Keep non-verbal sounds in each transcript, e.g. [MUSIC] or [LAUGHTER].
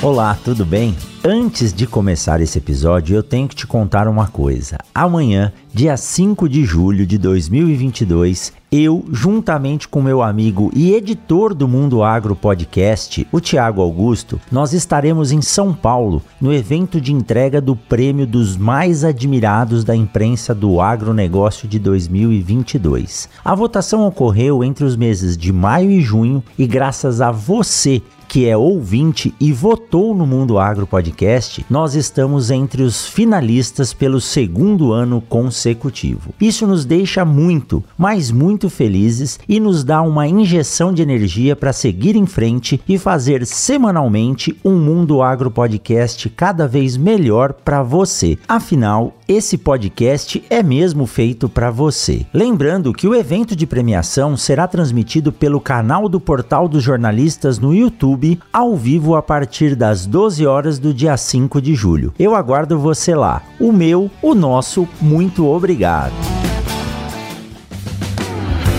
Olá, tudo bem? Antes de começar esse episódio, eu tenho que te contar uma coisa. Amanhã, dia 5 de julho de 2022, eu, juntamente com meu amigo e editor do Mundo Agro Podcast, o Tiago Augusto, nós estaremos em São Paulo no evento de entrega do prêmio dos mais admirados da imprensa do agronegócio de 2022. A votação ocorreu entre os meses de maio e junho e graças a você que é ouvinte e votou no Mundo Agro Podcast, nós estamos entre os finalistas pelo segundo ano consecutivo. Isso nos deixa muito, mas muito felizes e nos dá uma injeção de energia para seguir em frente e fazer semanalmente um Mundo Agro Podcast cada vez melhor para você. Afinal, esse podcast é mesmo feito para você. Lembrando que o evento de premiação será transmitido pelo canal do Portal dos Jornalistas no YouTube YouTube ao vivo a partir das 12 horas do dia 5 de julho. Eu aguardo você lá. O meu, o nosso, muito obrigado.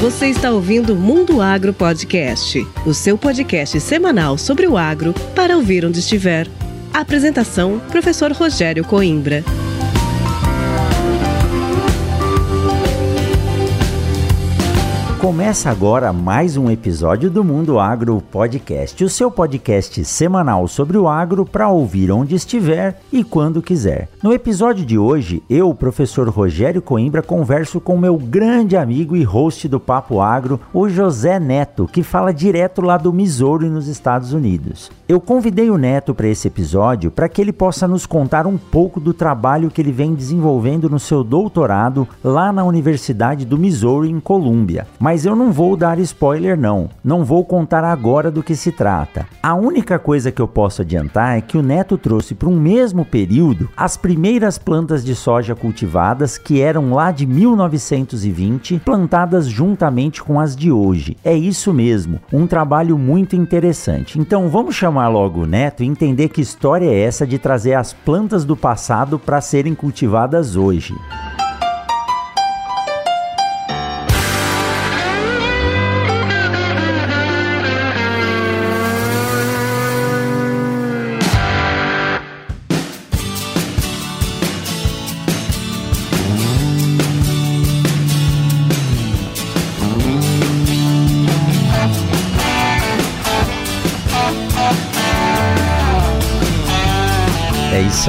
Você está ouvindo Mundo Agro Podcast, o seu podcast semanal sobre o agro para ouvir onde estiver. apresentação: Professor Rogério Coimbra. Começa agora mais um episódio do Mundo Agro Podcast, o seu podcast semanal sobre o agro para ouvir onde estiver e quando quiser. No episódio de hoje, eu, professor Rogério Coimbra, converso com meu grande amigo e host do Papo Agro, o José Neto, que fala direto lá do Missouri, nos Estados Unidos. Eu convidei o Neto para esse episódio para que ele possa nos contar um pouco do trabalho que ele vem desenvolvendo no seu doutorado lá na Universidade do Missouri, em Colômbia. Eu não vou dar spoiler não, não vou contar agora do que se trata. A única coisa que eu posso adiantar é que o Neto trouxe para um mesmo período as primeiras plantas de soja cultivadas que eram lá de 1920, plantadas juntamente com as de hoje. É isso mesmo, um trabalho muito interessante. Então vamos chamar logo o Neto e entender que história é essa de trazer as plantas do passado para serem cultivadas hoje.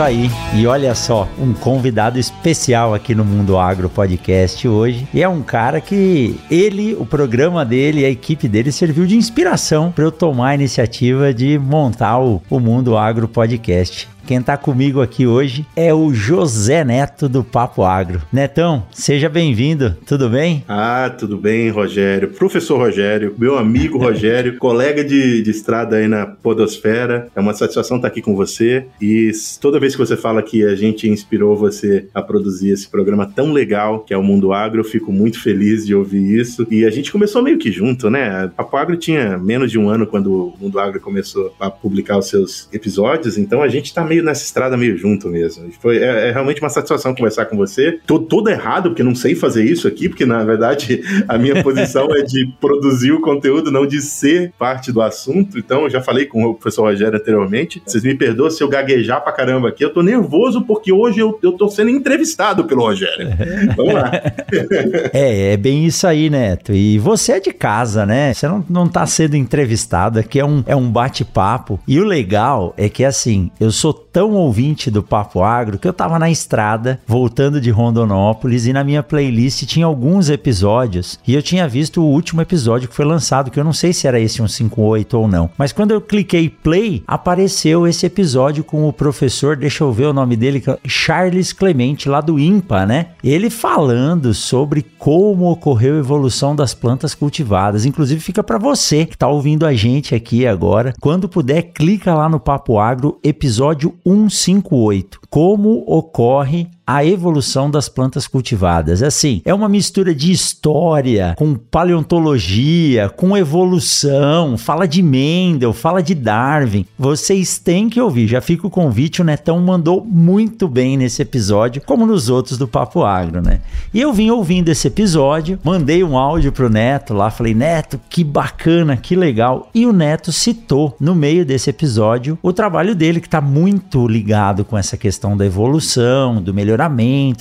Isso aí. E olha só, um convidado especial aqui no Mundo Agro Podcast hoje. E é um cara que ele, o programa dele, a equipe dele serviu de inspiração para eu tomar a iniciativa de montar o, o Mundo Agro Podcast. Quem está comigo aqui hoje é o José Neto do Papo Agro. Netão, seja bem-vindo, tudo bem? Ah, tudo bem, Rogério. Professor Rogério, meu amigo [LAUGHS] Rogério, colega de, de estrada aí na Podosfera. É uma satisfação estar aqui com você. E toda vez que você fala que a gente inspirou você a produzir esse programa tão legal que é o Mundo Agro, eu fico muito feliz de ouvir isso. E a gente começou meio que junto, né? Papo Agro tinha menos de um ano quando o Mundo Agro começou a publicar os seus episódios, então a gente está meio meio nessa estrada, meio junto mesmo. Foi, é, é realmente uma satisfação conversar com você. Tô todo errado, porque não sei fazer isso aqui, porque na verdade a minha posição é de [LAUGHS] produzir o conteúdo, não de ser parte do assunto. Então, eu já falei com o professor Rogério anteriormente. Vocês me perdoam se eu gaguejar pra caramba aqui. Eu tô nervoso porque hoje eu, eu tô sendo entrevistado pelo Rogério. [LAUGHS] Vamos lá. é, é bem isso aí, Neto. E você é de casa, né? Você não, não tá sendo entrevistado. Aqui é um, é um bate-papo. E o legal é que, assim, eu sou tão ouvinte do Papo Agro que eu tava na estrada, voltando de Rondonópolis, e na minha playlist tinha alguns episódios. E eu tinha visto o último episódio que foi lançado, que eu não sei se era esse 158 ou não. Mas quando eu cliquei play, apareceu esse episódio com o professor, deixa eu ver o nome dele, é Charles Clemente, lá do IMPA, né? Ele falando sobre como ocorreu a evolução das plantas cultivadas. Inclusive, fica para você que tá ouvindo a gente aqui agora. Quando puder, clica lá no Papo Agro, episódio 158. Como ocorre a evolução das plantas cultivadas. Assim, é uma mistura de história com paleontologia, com evolução, fala de Mendel, fala de Darwin. Vocês têm que ouvir. Já fica o convite, o Netão mandou muito bem nesse episódio, como nos outros do Papo Agro, né? E eu vim ouvindo esse episódio, mandei um áudio pro Neto lá, falei: "Neto, que bacana, que legal". E o Neto citou no meio desse episódio o trabalho dele que está muito ligado com essa questão da evolução, do melhoramento,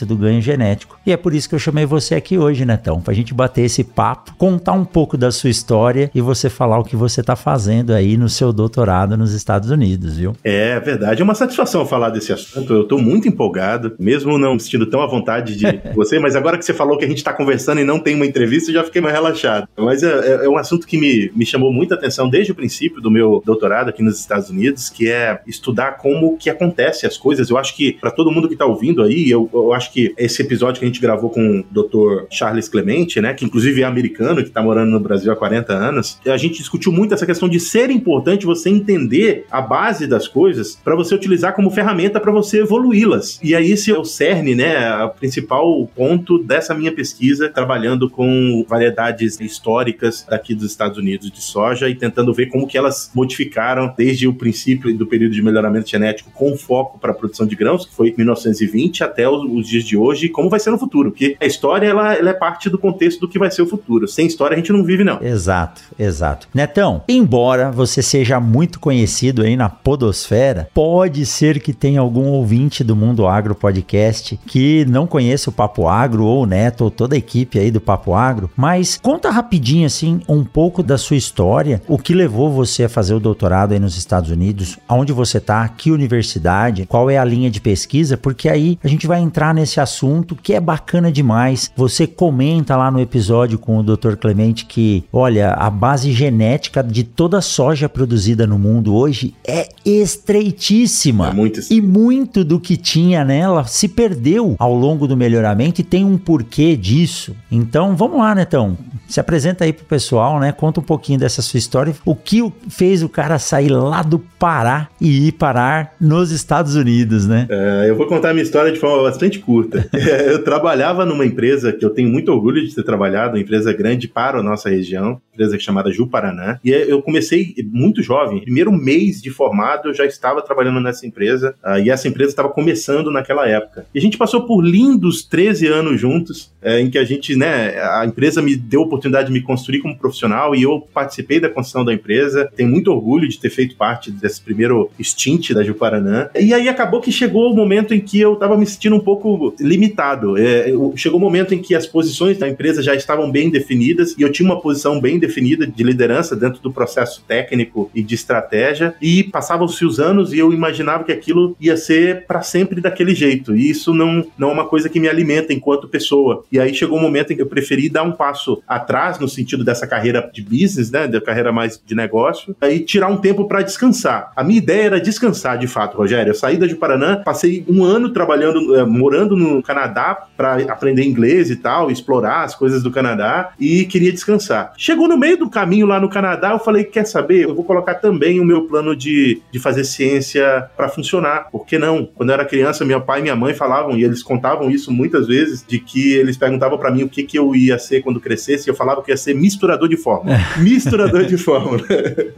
do ganho genético. E é por isso que eu chamei você aqui hoje, Netão, pra gente bater esse papo, contar um pouco da sua história e você falar o que você tá fazendo aí no seu doutorado nos Estados Unidos, viu? É verdade, é uma satisfação falar desse assunto. Eu tô muito empolgado, mesmo não me sentindo tão à vontade de [LAUGHS] você, mas agora que você falou que a gente tá conversando e não tem uma entrevista, eu já fiquei mais relaxado. Mas é, é, é um assunto que me, me chamou muita atenção desde o princípio do meu doutorado aqui nos Estados Unidos, que é estudar como que acontece as coisas. Eu acho que para todo mundo que tá ouvindo aí, eu, eu acho que esse episódio que a gente gravou com o Dr. Charles Clemente, né, que inclusive é americano, que tá morando no Brasil há 40 anos, a gente discutiu muito essa questão de ser importante você entender a base das coisas para você utilizar como ferramenta para você evoluí-las. E aí esse é o cerne, né, o principal ponto dessa minha pesquisa, trabalhando com variedades históricas daqui dos Estados Unidos de soja e tentando ver como que elas modificaram desde o princípio do período de melhoramento genético com foco para a produção de grãos, que foi 1920 até os, os, dias de hoje, e como vai ser no futuro, porque a história ela, ela é parte do contexto do que vai ser o futuro. Sem história a gente não vive não. Exato, exato. Netão, embora você seja muito conhecido aí na podosfera, pode ser que tenha algum ouvinte do Mundo Agro Podcast que não conheça o Papo Agro ou o Neto ou toda a equipe aí do Papo Agro, mas conta rapidinho assim um pouco da sua história, o que levou você a fazer o doutorado aí nos Estados Unidos, aonde você tá, que universidade, qual é a linha de pesquisa, porque aí a gente vai entrar nesse assunto que é bacana demais. Você comenta lá no episódio com o Dr. Clemente que, olha, a base genética de toda a soja produzida no mundo hoje é estreitíssima. É muito e muito do que tinha nela se perdeu ao longo do melhoramento e tem um porquê disso. Então, vamos lá, Netão. Se apresenta aí pro pessoal, né? Conta um pouquinho dessa sua história. O que fez o cara sair lá do Pará e ir parar nos Estados Unidos, né? É, eu vou contar a minha história de forma bastante curta. [LAUGHS] É, eu trabalhava numa empresa que eu tenho muito orgulho de ter trabalhado, uma empresa grande para a nossa região, empresa chamada Ju Paraná. E eu comecei muito jovem, primeiro mês de formado eu já estava trabalhando nessa empresa, uh, e essa empresa estava começando naquela época. E a gente passou por lindos 13 anos juntos, é, em que a gente, né, a empresa me deu a oportunidade de me construir como profissional e eu participei da construção da empresa. Tenho muito orgulho de ter feito parte desse primeiro stint da Ju Paraná. E aí acabou que chegou o momento em que eu estava me sentindo um pouco limitado. É, chegou o momento em que as posições da empresa já estavam bem definidas e eu tinha uma posição bem definida de liderança dentro do processo técnico e de estratégia. E passavam-se os anos e eu imaginava que aquilo ia ser para sempre daquele jeito. E isso não, não é uma coisa que me alimenta enquanto pessoa. E aí chegou um momento em que eu preferi dar um passo atrás no sentido dessa carreira de business, né, da carreira mais de negócio, e tirar um tempo para descansar. A minha ideia era descansar, de fato, Rogério. Eu saí da Paraná, passei um ano trabalhando, eh, morando no Canadá para aprender inglês e tal, explorar as coisas do Canadá e queria descansar. Chegou no meio do caminho lá no Canadá, eu falei, quer saber? Eu vou colocar também o meu plano de, de fazer ciência para funcionar. Por que não? Quando eu era criança, meu pai e minha mãe falavam, e eles contavam isso muitas vezes, de que eles perguntavam para mim o que, que eu ia ser quando crescesse, e eu falava que ia ser misturador de fórmula. [LAUGHS] misturador de fórmula. [LAUGHS]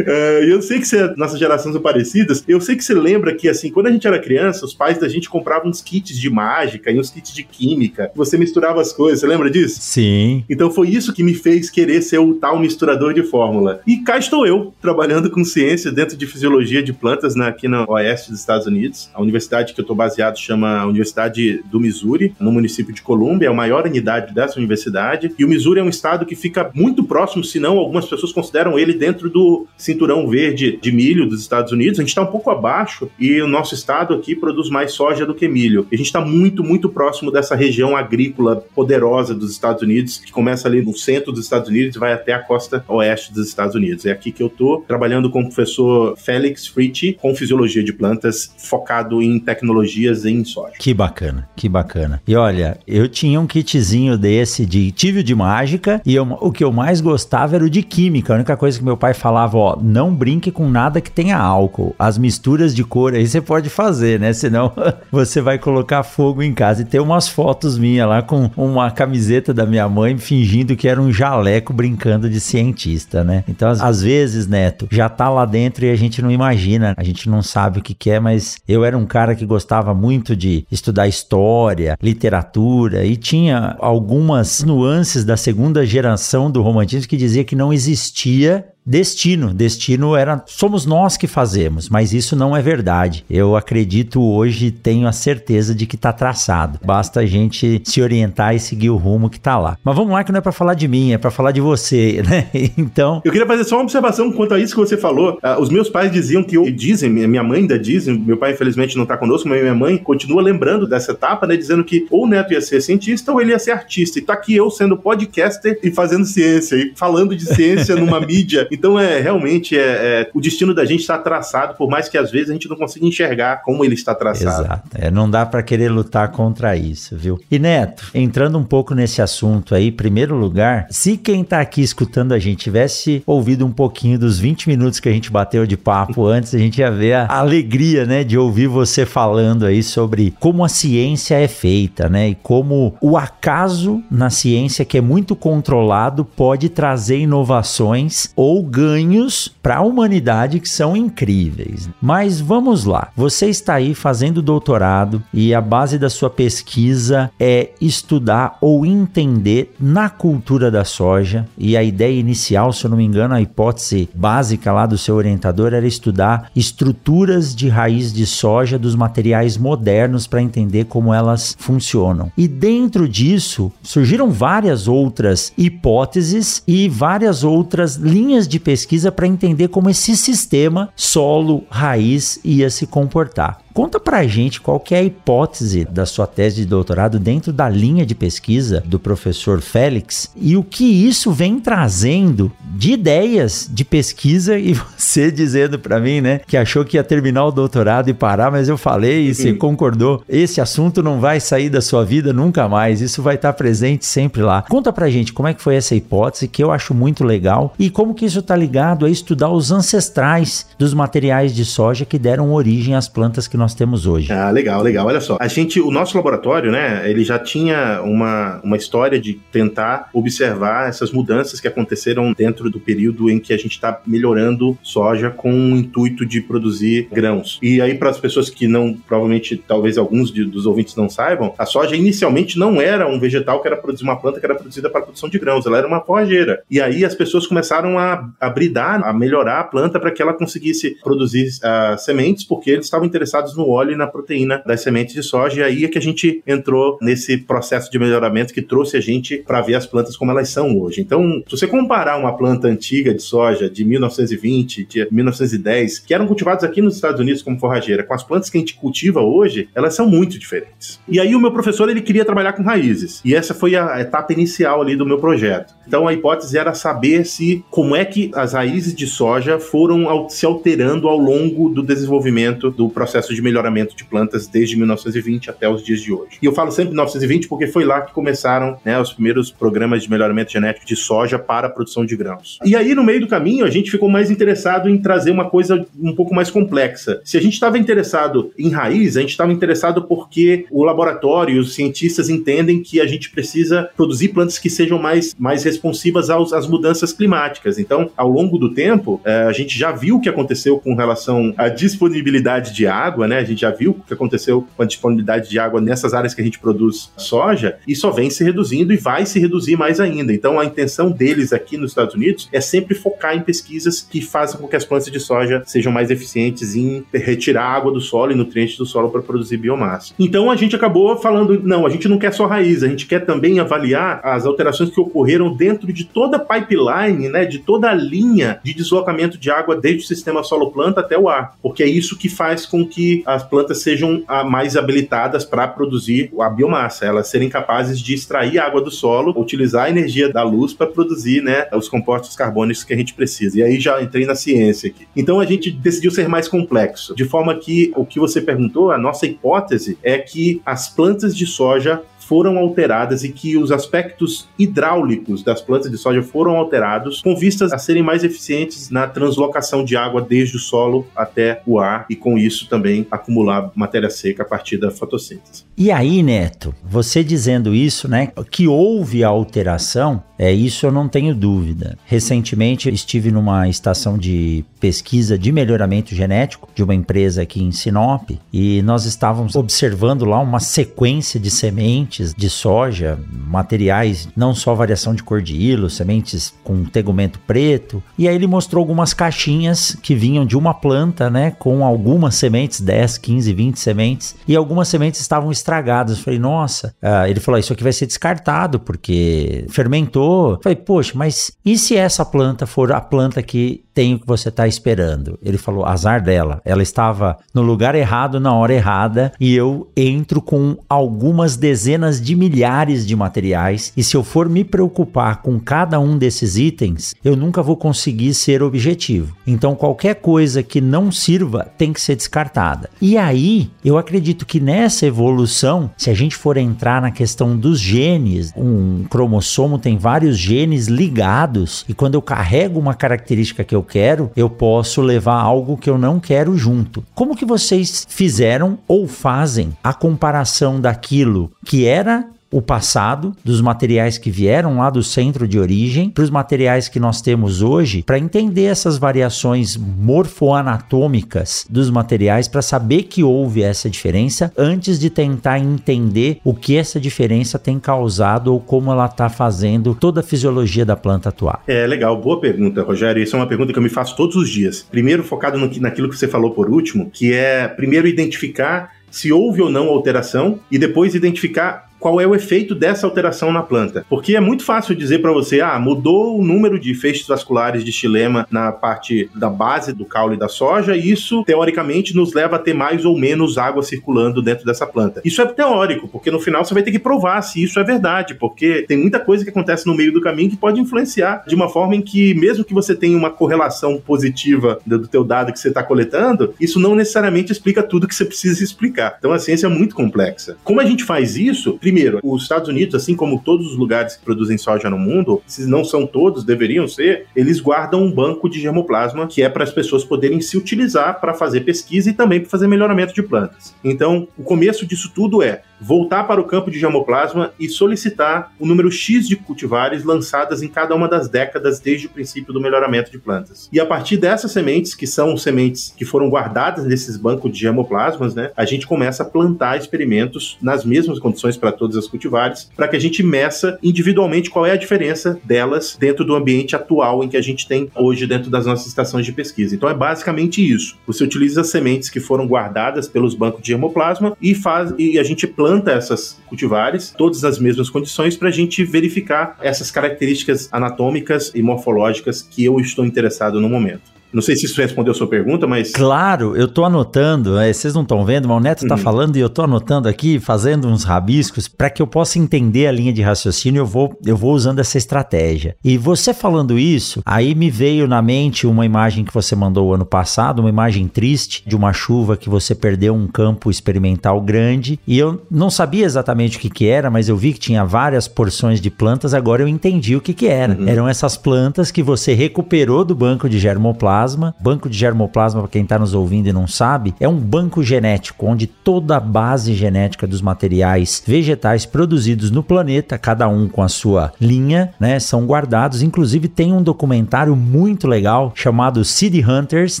É, e eu sei que você, nossas gerações são parecidas, eu sei que você lembra que, assim, quando a gente era criança, os pais da gente compravam uns kits de mágica e uns kits de química, você misturava as coisas, você lembra disso? Sim. Então foi isso que me fez querer ser o tal misturador de fórmula. E cá estou eu, trabalhando com ciência dentro de fisiologia de plantas na, aqui no oeste dos Estados Unidos. A universidade que eu estou baseado chama Universidade do Missouri, no município de Columbia, é a maior unidade dessa universidade. E o Missouri é um estado que fica muito próximo, se não algumas pessoas consideram ele dentro do cinturão verde de milho dos Estados Unidos. A gente está um pouco abaixo e o nosso estado aqui produz mais soja do que milho. A gente está muito, muito próximo dessa região agrícola poderosa dos Estados Unidos, que começa ali no centro dos Estados Unidos e vai até a costa oeste dos Estados Unidos. É aqui que eu tô trabalhando com o professor Félix Fritz com fisiologia de plantas, focado em tecnologias em soja. Que bacana, que bacana. E olha, eu tinha um kitzinho desse de tive de mágica e eu, o que eu mais gostava era o de química. A única coisa que meu pai falava, ó, não brinque com nada que tenha álcool. As misturas de cor aí você pode fazer, né? Senão [LAUGHS] você vai colocar fogo em casa. E tem umas fotos minhas lá com uma camiseta da minha mãe fingindo que era um jaleco brincando de cientista, né? Então, às, às vezes, Neto, já tá lá dentro e a gente não imagina, a gente não sabe o que, que é, mas eu era um cara que gostava muito de estudar história, literatura e tinha algumas nuances da segunda geração do romantismo que dizia que não existia destino. Destino era somos nós que fazemos, mas isso não é verdade. Eu acredito hoje, tenho a certeza de que está traçado. Basta a gente se orientar e seguir o rumo que está lá. Mas vamos lá que não é para falar de mim, é para falar de você, [LAUGHS] né? Então, eu queria fazer só uma observação quanto a isso que você falou. Uh, os meus pais diziam que eu dizem, minha mãe ainda diz, meu pai infelizmente não está conosco, mas minha mãe continua lembrando dessa etapa, né, dizendo que ou o Neto ia ser cientista ou ele ia ser artista. E tá aqui eu sendo podcaster e fazendo ciência e falando de ciência numa [LAUGHS] mídia então é realmente é, é o destino da gente está traçado, por mais que às vezes a gente não consiga enxergar como ele está traçado. Exato. É, não dá para querer lutar contra isso, viu? E Neto, entrando um pouco nesse assunto aí, primeiro lugar, se quem está aqui escutando a gente tivesse ouvido um pouquinho dos 20 minutos que a gente bateu de papo [LAUGHS] antes, a gente ia ver a alegria, né, de ouvir você falando aí sobre como a ciência é feita, né, e como o acaso na ciência que é muito controlado pode trazer inovações ou ganhos para a humanidade que são incríveis. Mas vamos lá, você está aí fazendo doutorado e a base da sua pesquisa é estudar ou entender na cultura da soja. E a ideia inicial, se eu não me engano, a hipótese básica lá do seu orientador era estudar estruturas de raiz de soja dos materiais modernos para entender como elas funcionam. E dentro disso surgiram várias outras hipóteses e várias outras linhas de pesquisa para entender como esse sistema solo raiz ia se comportar. Conta pra gente qual que é a hipótese da sua tese de doutorado dentro da linha de pesquisa do professor Félix e o que isso vem trazendo de ideias de pesquisa e [LAUGHS] você dizendo para mim, né, que achou que ia terminar o doutorado e parar, mas eu falei e você concordou. Esse assunto não vai sair da sua vida nunca mais, isso vai estar presente sempre lá. Conta pra gente como é que foi essa hipótese que eu acho muito legal e como que isso tá ligado a estudar os ancestrais dos materiais de soja que deram origem às plantas que nós temos hoje. Ah, legal, legal. Olha só. A gente, o nosso laboratório, né, ele já tinha uma, uma história de tentar observar essas mudanças que aconteceram dentro do período em que a gente está melhorando soja com o intuito de produzir grãos. E aí, para as pessoas que não, provavelmente, talvez alguns de, dos ouvintes não saibam, a soja inicialmente não era um vegetal que era produzir uma planta que era produzida para produção de grãos, ela era uma forrageira. E aí as pessoas começaram a, a bridar, a melhorar a planta para que ela conseguisse produzir uh, sementes, porque eles estavam interessados no óleo e na proteína das sementes de soja. E aí é que a gente entrou nesse processo de melhoramento que trouxe a gente para ver as plantas como elas são hoje. Então, se você comparar uma planta antiga de soja de 1920, de 1910, que eram cultivadas aqui nos Estados Unidos como forrageira, com as plantas que a gente cultiva hoje, elas são muito diferentes. E aí o meu professor ele queria trabalhar com raízes. E essa foi a etapa inicial ali do meu projeto. Então a hipótese era saber se como é que as raízes de soja foram se alterando ao longo do desenvolvimento do processo de de melhoramento de plantas desde 1920 até os dias de hoje. E eu falo sempre 1920 porque foi lá que começaram né, os primeiros programas de melhoramento genético de soja para a produção de grãos. E aí, no meio do caminho, a gente ficou mais interessado em trazer uma coisa um pouco mais complexa. Se a gente estava interessado em raiz, a gente estava interessado porque o laboratório e os cientistas entendem que a gente precisa produzir plantas que sejam mais, mais responsivas aos, às mudanças climáticas. Então, ao longo do tempo, eh, a gente já viu o que aconteceu com relação à disponibilidade de água, né? A gente já viu o que aconteceu com a disponibilidade de água nessas áreas que a gente produz soja e só vem se reduzindo e vai se reduzir mais ainda. Então a intenção deles aqui nos Estados Unidos é sempre focar em pesquisas que façam com que as plantas de soja sejam mais eficientes em retirar água do solo e nutrientes do solo para produzir biomassa. Então a gente acabou falando, não, a gente não quer só raiz, a gente quer também avaliar as alterações que ocorreram dentro de toda a pipeline, né, de toda a linha de deslocamento de água desde o sistema solo-planta até o ar, porque é isso que faz com que que as plantas sejam ah, mais habilitadas para produzir a biomassa, elas serem capazes de extrair água do solo, utilizar a energia da luz para produzir né, os compostos carbônicos que a gente precisa. E aí já entrei na ciência aqui. Então a gente decidiu ser mais complexo, de forma que o que você perguntou, a nossa hipótese é que as plantas de soja foram alteradas e que os aspectos hidráulicos das plantas de soja foram alterados com vistas a serem mais eficientes na translocação de água desde o solo até o ar e com isso também acumular matéria seca a partir da fotossíntese. E aí, Neto, você dizendo isso, né, que houve alteração, é isso eu não tenho dúvida. Recentemente estive numa estação de pesquisa de melhoramento genético de uma empresa aqui em Sinop e nós estávamos observando lá uma sequência de sementes de soja, materiais, não só variação de cor de hilo, sementes com tegumento preto. E aí ele mostrou algumas caixinhas que vinham de uma planta, né, com algumas sementes, 10, 15, 20 sementes, e algumas sementes estavam estragadas. Eu falei, nossa, uh, ele falou, isso aqui vai ser descartado porque fermentou. Eu falei, poxa, mas e se essa planta for a planta que tem o que você está esperando. Ele falou, azar dela. Ela estava no lugar errado na hora errada e eu entro com algumas dezenas de milhares de materiais e se eu for me preocupar com cada um desses itens, eu nunca vou conseguir ser objetivo. Então qualquer coisa que não sirva tem que ser descartada. E aí, eu acredito que nessa evolução, se a gente for entrar na questão dos genes, um cromossomo tem vários genes ligados e quando eu carrego uma característica que eu quero, eu posso levar algo que eu não quero junto. Como que vocês fizeram ou fazem a comparação daquilo que era o passado, dos materiais que vieram lá do centro de origem, para os materiais que nós temos hoje, para entender essas variações morfoanatômicas dos materiais, para saber que houve essa diferença, antes de tentar entender o que essa diferença tem causado ou como ela está fazendo toda a fisiologia da planta atuar. É legal, boa pergunta, Rogério. Isso é uma pergunta que eu me faço todos os dias. Primeiro, focado no, naquilo que você falou por último, que é primeiro identificar se houve ou não alteração e depois identificar qual é o efeito dessa alteração na planta. Porque é muito fácil dizer para você, ah, mudou o número de feixes vasculares de xilema na parte da base do caule da soja, e isso, teoricamente, nos leva a ter mais ou menos água circulando dentro dessa planta. Isso é teórico, porque no final você vai ter que provar se isso é verdade, porque tem muita coisa que acontece no meio do caminho que pode influenciar de uma forma em que, mesmo que você tenha uma correlação positiva do teu dado que você está coletando, isso não necessariamente explica tudo que você precisa explicar. Então a ciência é muito complexa. Como a gente faz isso? Primeiro, os Estados Unidos, assim como todos os lugares que produzem soja no mundo, se não são todos, deveriam ser, eles guardam um banco de germoplasma que é para as pessoas poderem se utilizar para fazer pesquisa e também para fazer melhoramento de plantas. Então, o começo disso tudo é voltar para o campo de germoplasma e solicitar o número X de cultivares lançadas em cada uma das décadas desde o princípio do melhoramento de plantas. E a partir dessas sementes, que são sementes que foram guardadas nesses bancos de germoplasmas, né, a gente começa a plantar experimentos nas mesmas condições para todas as cultivares, para que a gente meça individualmente qual é a diferença delas dentro do ambiente atual em que a gente tem hoje dentro das nossas estações de pesquisa. Então é basicamente isso. Você utiliza as sementes que foram guardadas pelos bancos de germoplasma e faz e a gente planta planta essas cultivares, todas nas mesmas condições, para a gente verificar essas características anatômicas e morfológicas que eu estou interessado no momento. Não sei se isso respondeu a sua pergunta, mas. Claro, eu tô anotando, é, vocês não estão vendo, mas o Neto tá uhum. falando e eu tô anotando aqui, fazendo uns rabiscos, para que eu possa entender a linha de raciocínio, eu vou, eu vou usando essa estratégia. E você falando isso, aí me veio na mente uma imagem que você mandou ano passado, uma imagem triste de uma chuva que você perdeu um campo experimental grande, e eu não sabia exatamente o que, que era, mas eu vi que tinha várias porções de plantas, agora eu entendi o que, que era. Uhum. Eram essas plantas que você recuperou do banco de germoplasma germoplasma. Banco de germoplasma, para quem está nos ouvindo e não sabe, é um banco genético onde toda a base genética dos materiais vegetais produzidos no planeta, cada um com a sua linha, né, são guardados. Inclusive tem um documentário muito legal chamado Seed Hunters,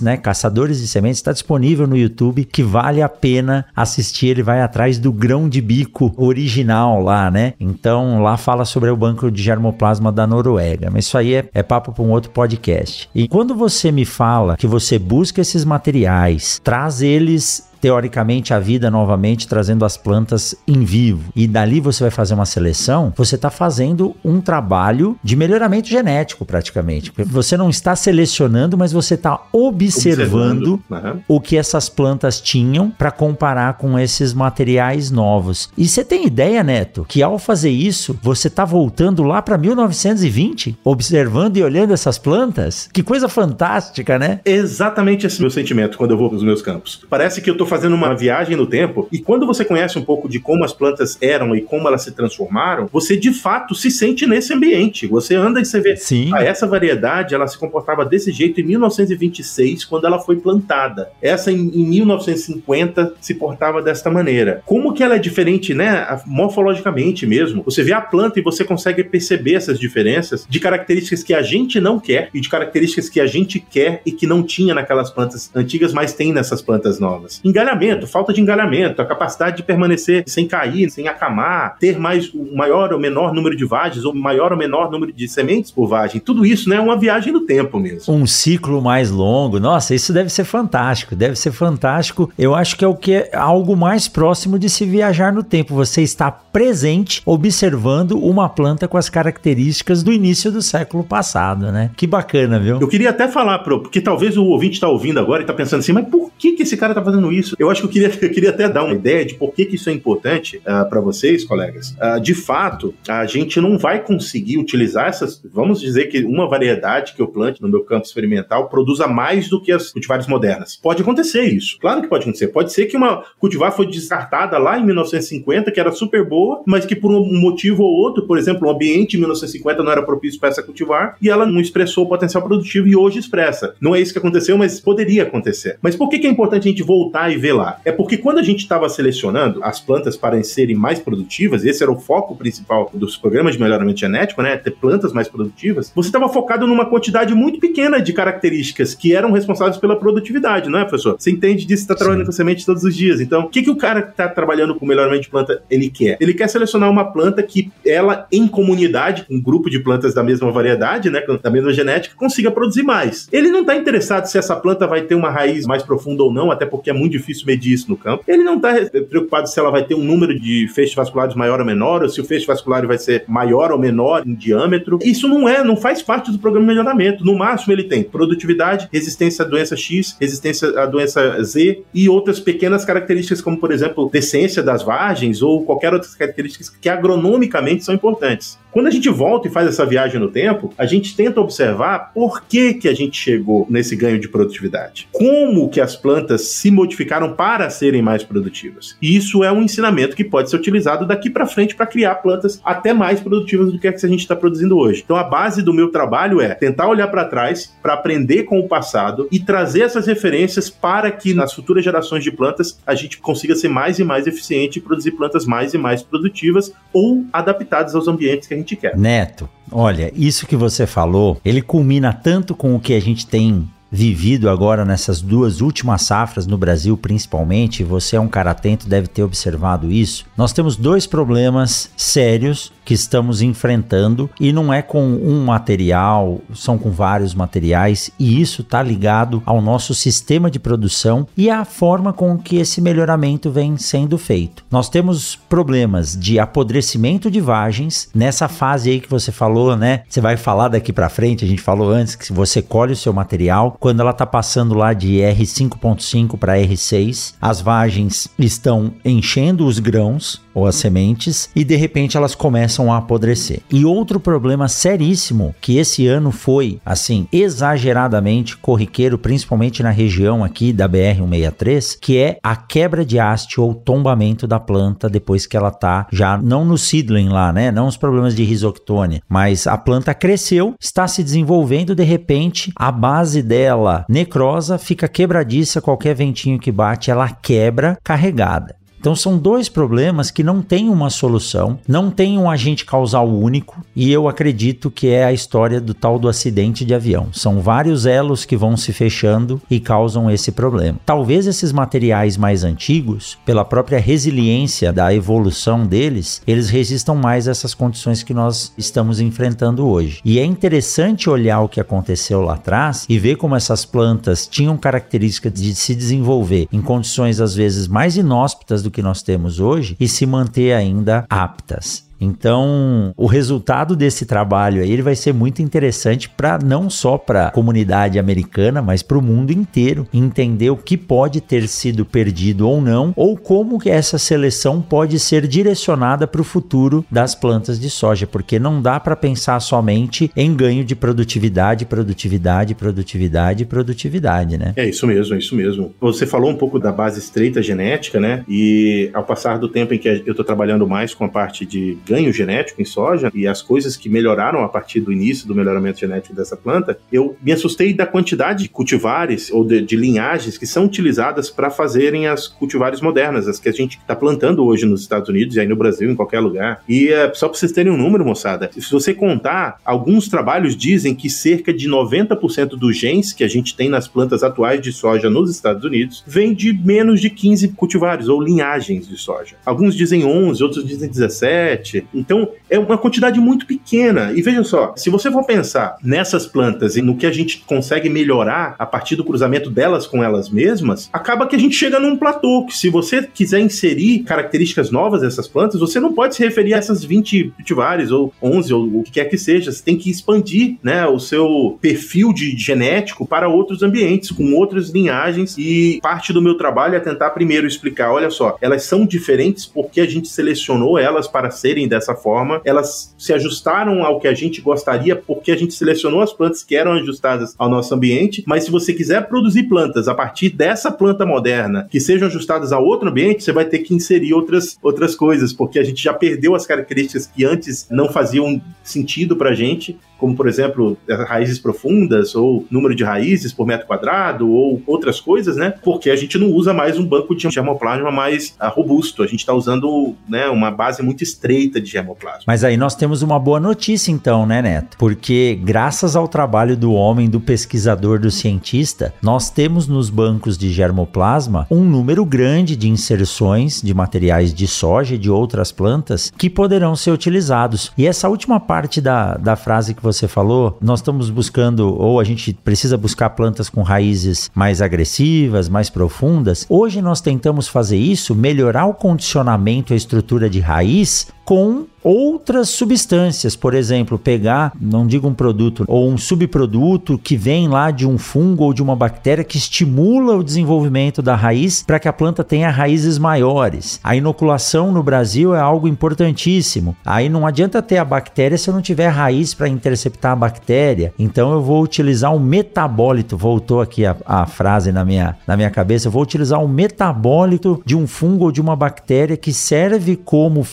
né, Caçadores de Sementes, está disponível no YouTube que vale a pena assistir. Ele vai atrás do grão de bico original lá, né? Então lá fala sobre o banco de germoplasma da Noruega. Mas isso aí é, é papo para um outro podcast. E quando você me fala que você busca esses materiais, traz eles teoricamente a vida novamente, trazendo as plantas em vivo. E dali você vai fazer uma seleção, você está fazendo um trabalho de melhoramento genético praticamente. Você não está selecionando, mas você está observando, observando. Uhum. o que essas plantas tinham para comparar com esses materiais novos. E você tem ideia, Neto, que ao fazer isso, você está voltando lá para 1920, observando e olhando essas plantas? Que coisa fantástica, né? Exatamente esse meu sentimento quando eu vou para os meus campos. Parece que eu estou fazendo uma viagem no tempo e quando você conhece um pouco de como as plantas eram e como elas se transformaram, você de fato se sente nesse ambiente. Você anda e você vê, Sim. Ah, essa variedade ela se comportava desse jeito em 1926 quando ela foi plantada. Essa em, em 1950 se portava desta maneira. Como que ela é diferente, né? Morfologicamente mesmo. Você vê a planta e você consegue perceber essas diferenças de características que a gente não quer e de características que a gente quer e que não tinha naquelas plantas antigas, mas tem nessas plantas novas. Engalhamento, falta de engalhamento, a capacidade de permanecer sem cair, sem acamar, ter mais o maior ou menor número de vagens ou maior ou menor número de sementes por vagem. Tudo isso, né, é uma viagem no tempo mesmo. Um ciclo mais longo. Nossa, isso deve ser fantástico. Deve ser fantástico. Eu acho que é o que é algo mais próximo de se viajar no tempo. Você está presente observando uma planta com as características do início do século passado, né? Que bacana, viu? Eu queria até falar, pro, porque talvez o ouvinte está ouvindo agora e está pensando assim, mas por que, que esse cara está fazendo isso? Eu acho que eu queria, [LAUGHS] eu queria até dar uma ideia de por que, que isso é importante uh, ah, para vocês, colegas. Uh, de fato, a gente não vai conseguir utilizar essas. Vamos dizer que uma variedade que eu plante no meu campo experimental produza mais do que as cultivares modernas. Pode acontecer isso. Claro que pode acontecer. Pode ser que uma cultivar foi descartada lá em 1950, que era super boa, mas que por um motivo ou outro, por exemplo, o ambiente em 1950 não era propício para essa cultivar e ela não expressou o potencial produtivo e hoje expressa. Não é isso que aconteceu, mas poderia acontecer. Mas por que, que é importante a gente voltar e ver lá? É porque quando a gente estava selecionando as plantas para serem mais produtivas, esse era o foco principal dos programas de melhoramento genético, né? Ter plantas mais produtivas, você estava focado numa quantidade muito pequena de características que eram responsáveis pela produtividade, não é, professor? Você entende disso, está trabalhando com semente todos os dias. Então, o que, que o cara que está trabalhando com melhoramento de planta ele quer? Ele quer selecionar uma planta que ela, em comunidade, um grupo de plantas da mesma variedade, né? Da mesma genética, consiga produzir mais. Ele não está interessado se essa planta vai ter uma raiz mais profunda ou não, até porque é muito difícil medir isso no campo. Ele não está preocupado se ela vai ter um número de feixes vasculares maior ou menor, ou se o feixe vascular vai ser maior ou menor em diâmetro. Isso não é, não faz parte do programa de melhoramento. No máximo, ele tem produtividade, resistência à doença X, resistência à doença Z e outras pequenas características, como, por exemplo, decência das vagens ou qualquer outras características que agronomicamente são importantes. Quando a gente volta e faz essa viagem no tempo, a gente tenta observar por que, que a gente chegou nesse ganho de produtividade. Como que as plantas se modificaram para serem mais produtivas. E isso é um ensinamento que pode ser utilizado daqui para frente para criar plantas até mais produtivas do que a que a gente está produzindo hoje. Então a base do meu trabalho é tentar olhar para trás, para aprender com o passado e trazer essas referências para que nas futuras gerações de plantas a gente consiga ser mais e mais eficiente e produzir plantas mais e mais produtivas ou adaptadas aos ambientes que a gente quer. Neto, olha, isso que você falou, ele culmina tanto com o que a gente tem vivido agora nessas duas últimas safras no Brasil, principalmente, você é um cara atento, deve ter observado isso. Nós temos dois problemas sérios que estamos enfrentando e não é com um material, são com vários materiais e isso está ligado ao nosso sistema de produção e à forma com que esse melhoramento vem sendo feito. Nós temos problemas de apodrecimento de vagens nessa fase aí que você falou, né? Você vai falar daqui para frente, a gente falou antes que você colhe o seu material, quando ela está passando lá de R5.5 para R6, as vagens estão enchendo os grãos ou as sementes e de repente elas começam a apodrecer. E outro problema seríssimo que esse ano foi assim exageradamente corriqueiro, principalmente na região aqui da BR 163, que é a quebra de haste ou tombamento da planta depois que ela tá já não no seedling lá, né? Não os problemas de risoctônia, mas a planta cresceu, está se desenvolvendo, de repente a base dela necrosa, fica quebradiça, qualquer ventinho que bate ela quebra carregada. Então são dois problemas que não têm uma solução, não tem um agente causal único, e eu acredito que é a história do tal do acidente de avião. São vários elos que vão se fechando e causam esse problema. Talvez esses materiais mais antigos, pela própria resiliência da evolução deles, eles resistam mais a essas condições que nós estamos enfrentando hoje. E é interessante olhar o que aconteceu lá atrás e ver como essas plantas tinham características de se desenvolver em condições às vezes mais inóspitas do que nós temos hoje e se manter ainda aptas. Então, o resultado desse trabalho aí ele vai ser muito interessante para não só para a comunidade americana, mas para o mundo inteiro entender o que pode ter sido perdido ou não, ou como que essa seleção pode ser direcionada para o futuro das plantas de soja, porque não dá para pensar somente em ganho de produtividade, produtividade, produtividade, produtividade, né? É isso mesmo, é isso mesmo. Você falou um pouco da base estreita genética, né? E ao passar do tempo em que eu estou trabalhando mais com a parte de ganho genético em soja e as coisas que melhoraram a partir do início do melhoramento genético dessa planta, eu me assustei da quantidade de cultivares ou de, de linhagens que são utilizadas para fazerem as cultivares modernas, as que a gente está plantando hoje nos Estados Unidos e aí no Brasil, em qualquer lugar. E é, só para vocês terem um número, moçada, se você contar, alguns trabalhos dizem que cerca de 90% dos genes que a gente tem nas plantas atuais de soja nos Estados Unidos vem de menos de 15 cultivares ou linhagens de soja. Alguns dizem 11, outros dizem 17. Então, é uma quantidade muito pequena. E veja só, se você for pensar nessas plantas e no que a gente consegue melhorar a partir do cruzamento delas com elas mesmas, acaba que a gente chega num platô, que se você quiser inserir características novas dessas plantas, você não pode se referir a essas 20 cultivares ou 11 ou o que quer que seja, você tem que expandir, né, o seu perfil de genético para outros ambientes, com outras linhagens e parte do meu trabalho é tentar primeiro explicar, olha só, elas são diferentes porque a gente selecionou elas para serem dessa forma, elas se ajustaram ao que a gente gostaria porque a gente selecionou as plantas que eram ajustadas ao nosso ambiente, mas se você quiser produzir plantas a partir dessa planta moderna que sejam ajustadas a outro ambiente, você vai ter que inserir outras, outras coisas, porque a gente já perdeu as características que antes não faziam sentido pra gente como por exemplo raízes profundas ou número de raízes por metro quadrado ou outras coisas, né? Porque a gente não usa mais um banco de germoplasma mais uh, robusto, a gente está usando né, uma base muito estreita de germoplasma. Mas aí nós temos uma boa notícia então, né, Neto? Porque graças ao trabalho do homem, do pesquisador, do cientista, nós temos nos bancos de germoplasma um número grande de inserções de materiais de soja e de outras plantas que poderão ser utilizados. E essa última parte da, da frase que você você falou, nós estamos buscando, ou a gente precisa buscar plantas com raízes mais agressivas, mais profundas. Hoje nós tentamos fazer isso, melhorar o condicionamento, a estrutura de raiz com outras substâncias, por exemplo, pegar, não digo um produto ou um subproduto que vem lá de um fungo ou de uma bactéria que estimula o desenvolvimento da raiz para que a planta tenha raízes maiores. A inoculação no Brasil é algo importantíssimo. Aí não adianta ter a bactéria se eu não tiver raiz para interceptar a bactéria. Então eu vou utilizar um metabólito, voltou aqui a, a frase na minha, na minha cabeça, eu vou utilizar um metabólito de um fungo ou de uma bactéria que serve como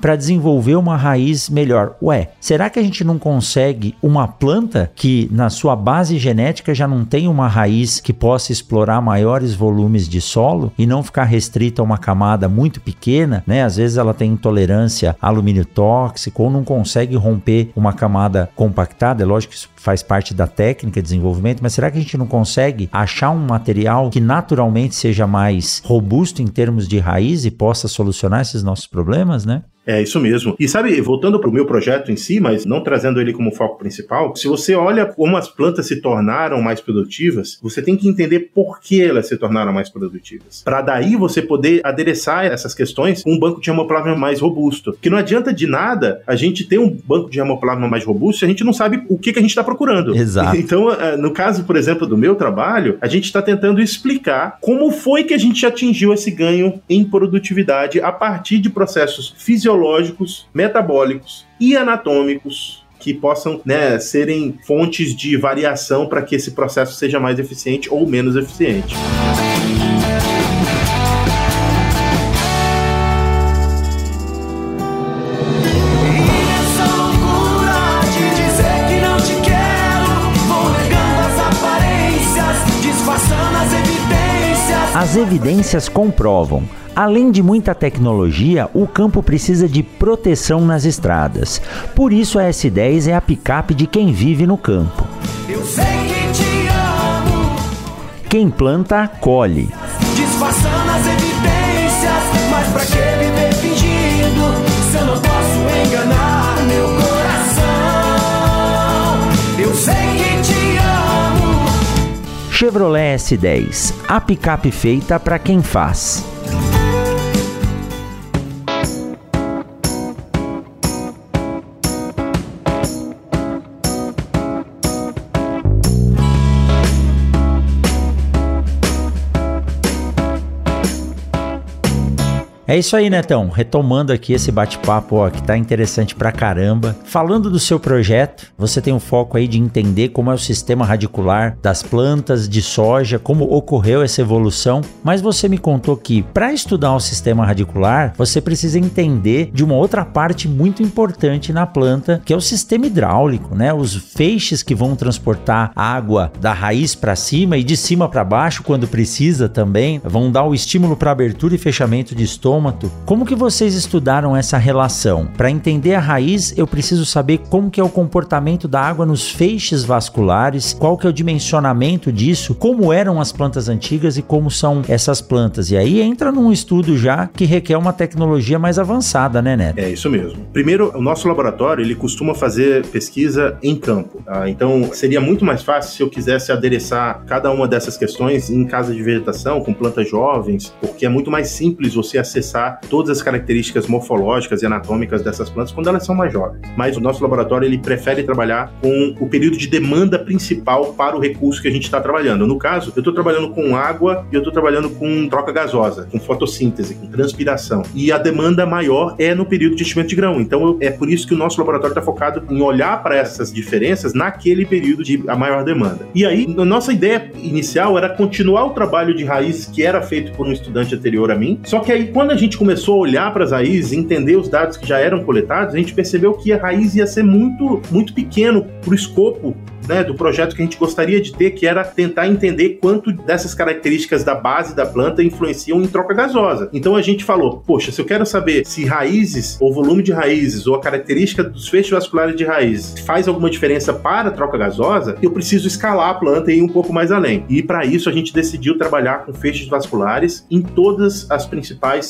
para desenvolver uma raiz melhor. Ué, será que a gente não consegue uma planta que na sua base genética já não tem uma raiz que possa explorar maiores volumes de solo e não ficar restrita a uma camada muito pequena, né? Às vezes ela tem intolerância a alumínio tóxico ou não consegue romper uma camada compactada. É lógico que isso faz parte da técnica de desenvolvimento, mas será que a gente não consegue achar um material que naturalmente seja mais robusto em termos de raiz e possa solucionar esses nossos problemas, né? É isso mesmo. E sabe, voltando para o meu projeto em si, mas não trazendo ele como foco principal, se você olha como as plantas se tornaram mais produtivas, você tem que entender por que elas se tornaram mais produtivas. Para daí você poder adereçar essas questões com um banco de hemoplasma mais robusto. Que não adianta de nada a gente ter um banco de hemoplasma mais robusto se a gente não sabe o que, que a gente está procurando. Exato. [LAUGHS] Então, eh, no caso, por exemplo, do meu trabalho, a gente está tentando explicar como foi que a gente atingiu esse ganho em produtividade a partir de processos fisiológicos fisiológicos, metabólicos e anatômicos que possam né, serem fontes de variação para que esse processo seja mais eficiente ou menos eficiente. As evidências comprovam Além de muita tecnologia, o campo precisa de proteção nas estradas. Por isso a S10 é a picape de quem vive no campo. Eu sei que te amo. Quem planta, colhe. Disfarçando as evidências, mas pra que viver fingindo se eu não posso enganar meu coração? Eu sei que te amo. Chevrolet S10, a picape feita para quem faz. É isso aí, Netão. Retomando aqui esse bate-papo, que tá interessante pra caramba. Falando do seu projeto, você tem um foco aí de entender como é o sistema radicular das plantas de soja, como ocorreu essa evolução, mas você me contou que para estudar o sistema radicular, você precisa entender de uma outra parte muito importante na planta, que é o sistema hidráulico, né? Os feixes que vão transportar água da raiz para cima e de cima para baixo quando precisa também, vão dar o estímulo para abertura e fechamento de estômago como que vocês estudaram essa relação? Para entender a raiz, eu preciso saber como que é o comportamento da água nos feixes vasculares, qual que é o dimensionamento disso, como eram as plantas antigas e como são essas plantas. E aí entra num estudo já que requer uma tecnologia mais avançada, né, Neto? É isso mesmo. Primeiro, o nosso laboratório ele costuma fazer pesquisa em campo. Tá? Então, seria muito mais fácil se eu quisesse adereçar cada uma dessas questões em casa de vegetação com plantas jovens, porque é muito mais simples você acessar todas as características morfológicas e anatômicas dessas plantas quando elas são mais jovens. Mas o nosso laboratório ele prefere trabalhar com o período de demanda principal para o recurso que a gente está trabalhando. No caso, eu estou trabalhando com água e eu estou trabalhando com troca gasosa, com fotossíntese, com transpiração. E a demanda maior é no período de enchimento de grão. Então é por isso que o nosso laboratório está focado em olhar para essas diferenças naquele período de a maior demanda. E aí, nossa ideia inicial era continuar o trabalho de raiz que era feito por um estudante anterior a mim. Só que aí, quando a a gente começou a olhar para as raízes, entender os dados que já eram coletados, a gente percebeu que a raiz ia ser muito, muito pequeno para o escopo né, do projeto que a gente gostaria de ter, que era tentar entender quanto dessas características da base da planta influenciam em troca gasosa. Então a gente falou, poxa, se eu quero saber se raízes, ou volume de raízes, ou a característica dos feixes vasculares de raízes faz alguma diferença para a troca gasosa, eu preciso escalar a planta e ir um pouco mais além. E para isso a gente decidiu trabalhar com feixes vasculares em todas as principais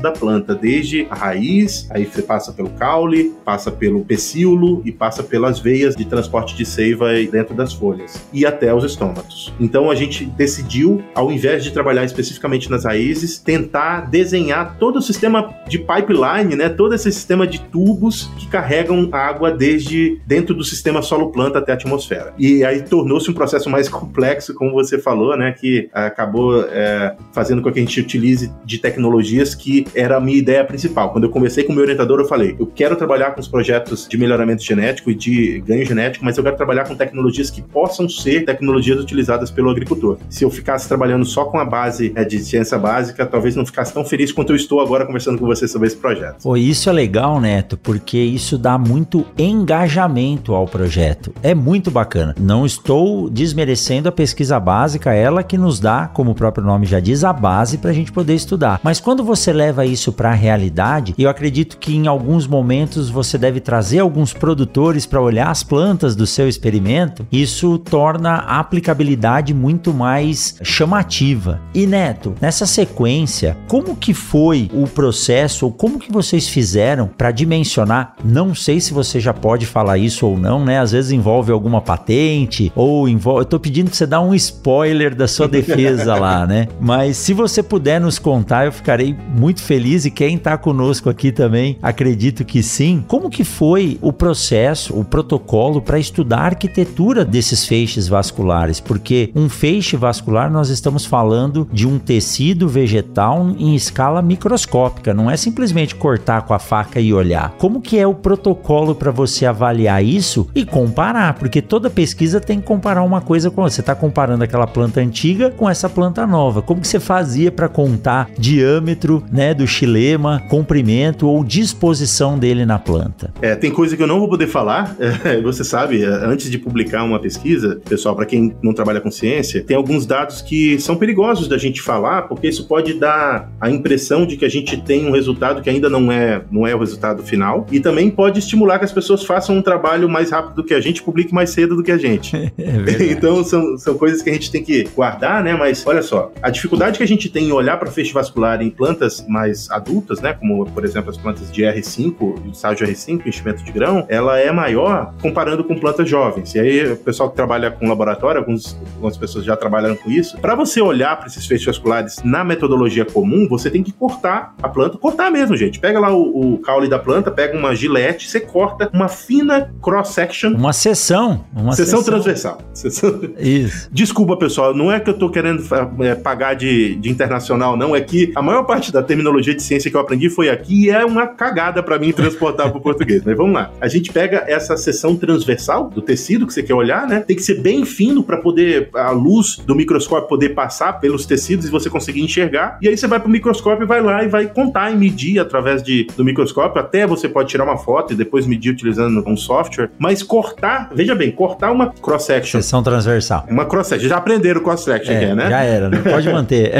da planta, desde a raiz, aí você passa pelo caule, passa pelo pecíolo e passa pelas veias de transporte de seiva dentro das folhas e até os estômatos. Então a gente decidiu, ao invés de trabalhar especificamente nas raízes, tentar desenhar todo o sistema de pipeline, né, todo esse sistema de tubos que carregam água desde dentro do sistema solo-planta até a atmosfera. E aí tornou-se um processo mais [LAUGHS] complexo, como você falou, né, que acabou é, fazendo com que a gente utilize de tecnologias que era a minha ideia principal. Quando eu conversei com o meu orientador, eu falei: eu quero trabalhar com os projetos de melhoramento genético e de ganho genético, mas eu quero trabalhar com tecnologias que possam ser tecnologias utilizadas pelo agricultor. Se eu ficasse trabalhando só com a base é, de ciência básica, talvez não ficasse tão feliz quanto eu estou agora conversando com você sobre esse projeto. Pô, isso é legal, Neto, porque isso dá muito engajamento ao projeto. É muito bacana. Não estou desmerecendo a pesquisa básica, ela que nos dá, como o próprio nome já diz, a base para a gente poder estudar. Mas quando você leva isso para a realidade, eu acredito que em alguns momentos você deve trazer alguns produtores para olhar as plantas do seu experimento isso torna a aplicabilidade muito mais chamativa. E Neto, nessa sequência, como que foi o processo ou como que vocês fizeram para dimensionar? Não sei se você já pode falar isso ou não, né? Às vezes envolve alguma patente ou envolve. Eu tô pedindo para você dar um spoiler da sua defesa lá, né? Mas se você puder nos contar, eu ficarei muito feliz e quem está conosco aqui também, acredito que sim. Como que foi o processo, o protocolo para estudar arquitetura arquitetura desses feixes vasculares, porque um feixe vascular nós estamos falando de um tecido vegetal em escala microscópica, não é simplesmente cortar com a faca e olhar. Como que é o protocolo para você avaliar isso e comparar? Porque toda pesquisa tem que comparar uma coisa com outra. Você está comparando aquela planta antiga com essa planta nova. Como que você fazia para contar diâmetro né, do xilema, comprimento ou disposição dele na planta. É, tem coisa que eu não vou poder falar. [LAUGHS] É, você sabe, é, antes de publicar uma pesquisa, pessoal, para quem não trabalha com ciência, tem alguns dados que são perigosos da gente falar, porque isso pode dar a impressão de que a gente tem um resultado que ainda não é, não é o resultado final, e também pode estimular que as pessoas façam um trabalho mais rápido do que a gente, publique mais cedo do que a gente. [LAUGHS] [LAUGHS] É então são, são coisas que a gente tem que guardar, né? Mas olha só, a dificuldade que a gente tem em olhar para feixe vascular em plantas mais adultas, né? Como por exemplo as plantas de R5, estágio R5, enchimento de grão, ela é maior comparando com plantas jovens. E aí o pessoal que trabalha com laboratório, alguns, algumas pessoas já trabalharam com isso. Para você olhar para esses feixes vasculares na metodologia comum, você tem que cortar a planta, cortar mesmo, gente. Pega lá o, o caule da planta, pega uma gilete, você corta uma fina cross section. Uma seção, uma seção, transversal. Seção... Isso. Desculpa, pessoal, não é que eu tô querendo é, pagar de, de internacional, não. É que a maior parte da terminologia de ciência que eu aprendi foi aqui e é uma cagada para mim transportar para o português. Mas vamos lá. A gente pega essa seção transversal do tecido que você quer olhar, né? Tem que ser bem fino para poder a luz do microscópio poder passar pelos tecidos e você conseguir enxergar. E aí você vai para o microscópio e vai lá e vai contar e medir através de, do microscópio. Até você pode tirar uma foto e depois medir utilizando um software. Mas cortar, veja bem, cortar uma cross section. Seção transversal. Uma cross section. Já aprenderam cross section, é, né? Já era, né? Pode manter.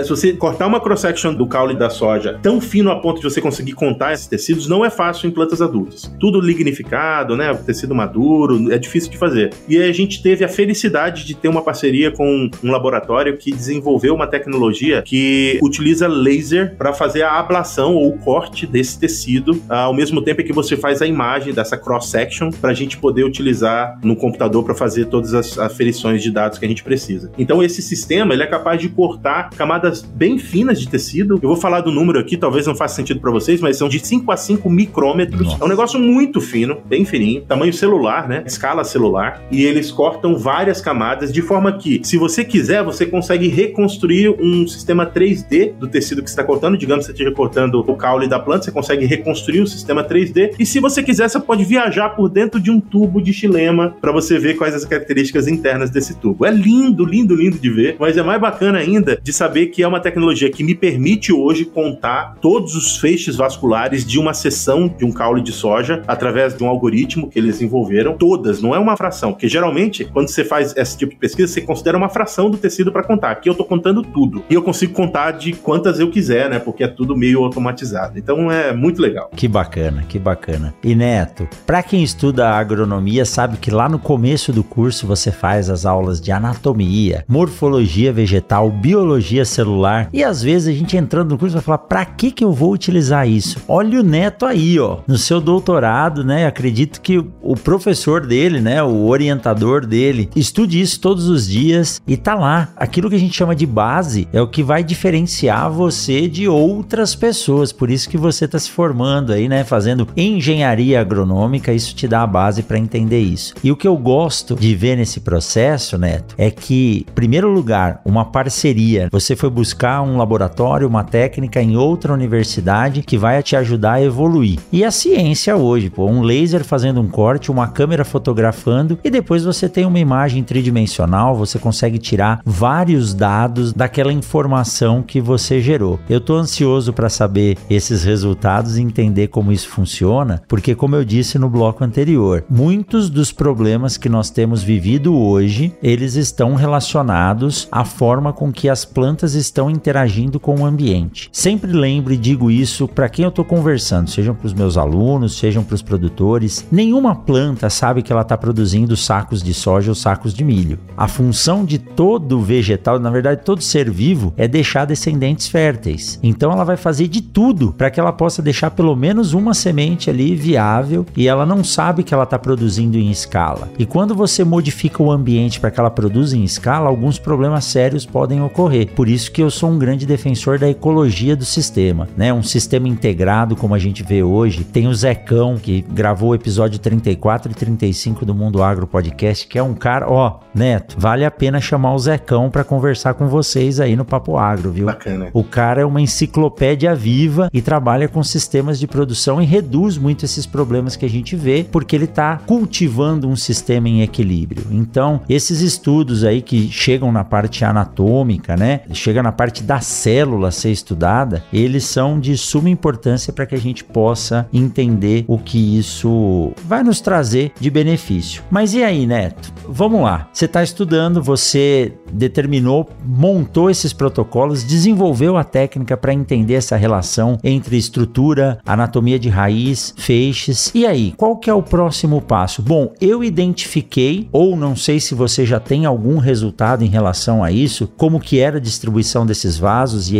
uh, [LAUGHS] se você cortar uma cross do caule da soja tão fino a ponto de você conseguir contar esses tecidos, não é fácil em plantas adultas. Tudo lignificado, né? Tecido maduro, é difícil de fazer. E a gente teve a felicidade de ter uma parceria com um laboratório que desenvolveu uma tecnologia que utiliza laser para fazer a ablação ou o corte desse tecido, ao mesmo tempo que você faz a imagem dessa cross section para a gente poder utilizar no computador para fazer todas as aferições de dados que a gente precisa. Então esse sistema ele é capaz de cortar camadas bem finas de tecido. Eu vou falar do número aqui, talvez não faça sentido para vocês, mas são de 5 a 5 micrômetros. Nossa. É um negócio muito fino, bem fininho, tamanho celular, né? Escala celular. E eles cortam várias camadas de forma que, se você quiser, você consegue reconstruir um sistema 3D do tecido que você está cortando. Digamos que você esteja cortando o caule da planta, você consegue reconstruir o sistema 3D. E se você quiser, você pode viajar por dentro de um tubo de xilema para você ver quais as características internas desse tubo. É lindo, lindo, lindo de ver, mas é mais bacana ainda de saber que é uma tecnologia que me permite hoje contar todos os feixes vasculares de uma seção de um caule de soja através de um algoritmo que eles desenvolveram. Todas, não é uma fração, porque geralmente quando você faz esse tipo de pesquisa, você considera uma fração do tecido para contar. Aqui eu tô contando tudo. E eu consigo contar de quantas eu quiser, né? Porque é tudo meio automatizado. Então é muito legal. Que bacana, que bacana. E Neto, para quem estuda agronomia, sabe que lá no começo do curso você faz as aulas de anatomia, morfologia vegetal, biologia celular e às vezes a gente entrando no curso vai falar: "Para que que eu vou utilizar isso?". Olha o Neto aí, ó, no seu doutorado, né? Acredito que o professor dele, né, o orientador dele, estude isso todos os dias e tá lá. Aquilo que a gente chama de base é o que vai diferenciar você de outras pessoas. Por isso que você está se formando aí, né, fazendo engenharia agronômica, isso te dá a base para entender isso. E o que eu gosto de ver nesse processo, Neto, é que, em primeiro lugar, uma parceria. Você foi buscar um laboratório, uma técnica em outra universidade que vai te ajudar a evoluir. E a ciência hoje, pô, um laser fazendo um corte, uma câmera fotografando e depois você tem uma imagem tridimensional, você consegue tirar vários dados daquela informação que você gerou. Eu tô ansioso para saber esses resultados e entender como isso funciona, porque como eu disse no bloco anterior, muitos dos problemas que nós temos vivido hoje, eles estão relacionados à forma com que as plantas estão interagindo com o ambiente. Sempre lembre e digo isso para quem eu estou conversando, sejam para os meus alunos, sejam para os produtores. Nenhuma planta sabe que ela está produzindo sacos de soja ou sacos de milho. A função de todo vegetal, na verdade, todo ser vivo, é deixar descendentes férteis. Então ela vai fazer de tudo para que ela possa deixar pelo menos uma semente ali viável e ela não sabe que ela está produzindo em escala. E quando você modifica o ambiente para que ela produza em escala, alguns problemas sérios podem ocorrer. Por isso que eu sou um grande defensor da ecologia do sistema, né? Um sistema integrado como a gente vê hoje. Tem o Zecão que gravou o episódio 34 e 35 do Mundo Agro Podcast, que é um cara, ó, Neto, vale a pena chamar o Zecão para conversar com vocês aí no Papo Agro, viu? Bacana. O cara é uma enciclopédia viva e trabalha com sistemas de produção e reduz muito esses problemas que a gente vê, porque ele está cultivando um sistema em equilíbrio. Então, esses estudos aí que chegam na parte anatômica, né? Chega na parte da célula a ser estudada, eles são de suma importância para que a gente possa entender o que isso vai nos trazer de benefício. Mas e aí, Neto? Vamos lá. Você está estudando, você determinou, montou esses protocolos, desenvolveu a técnica para entender essa relação entre estrutura, anatomia de raiz, feixes. E aí, qual que é o próximo passo? Bom, eu identifiquei, ou não sei se você já tem algum resultado em relação a isso, como que era a distribuição desses vasos e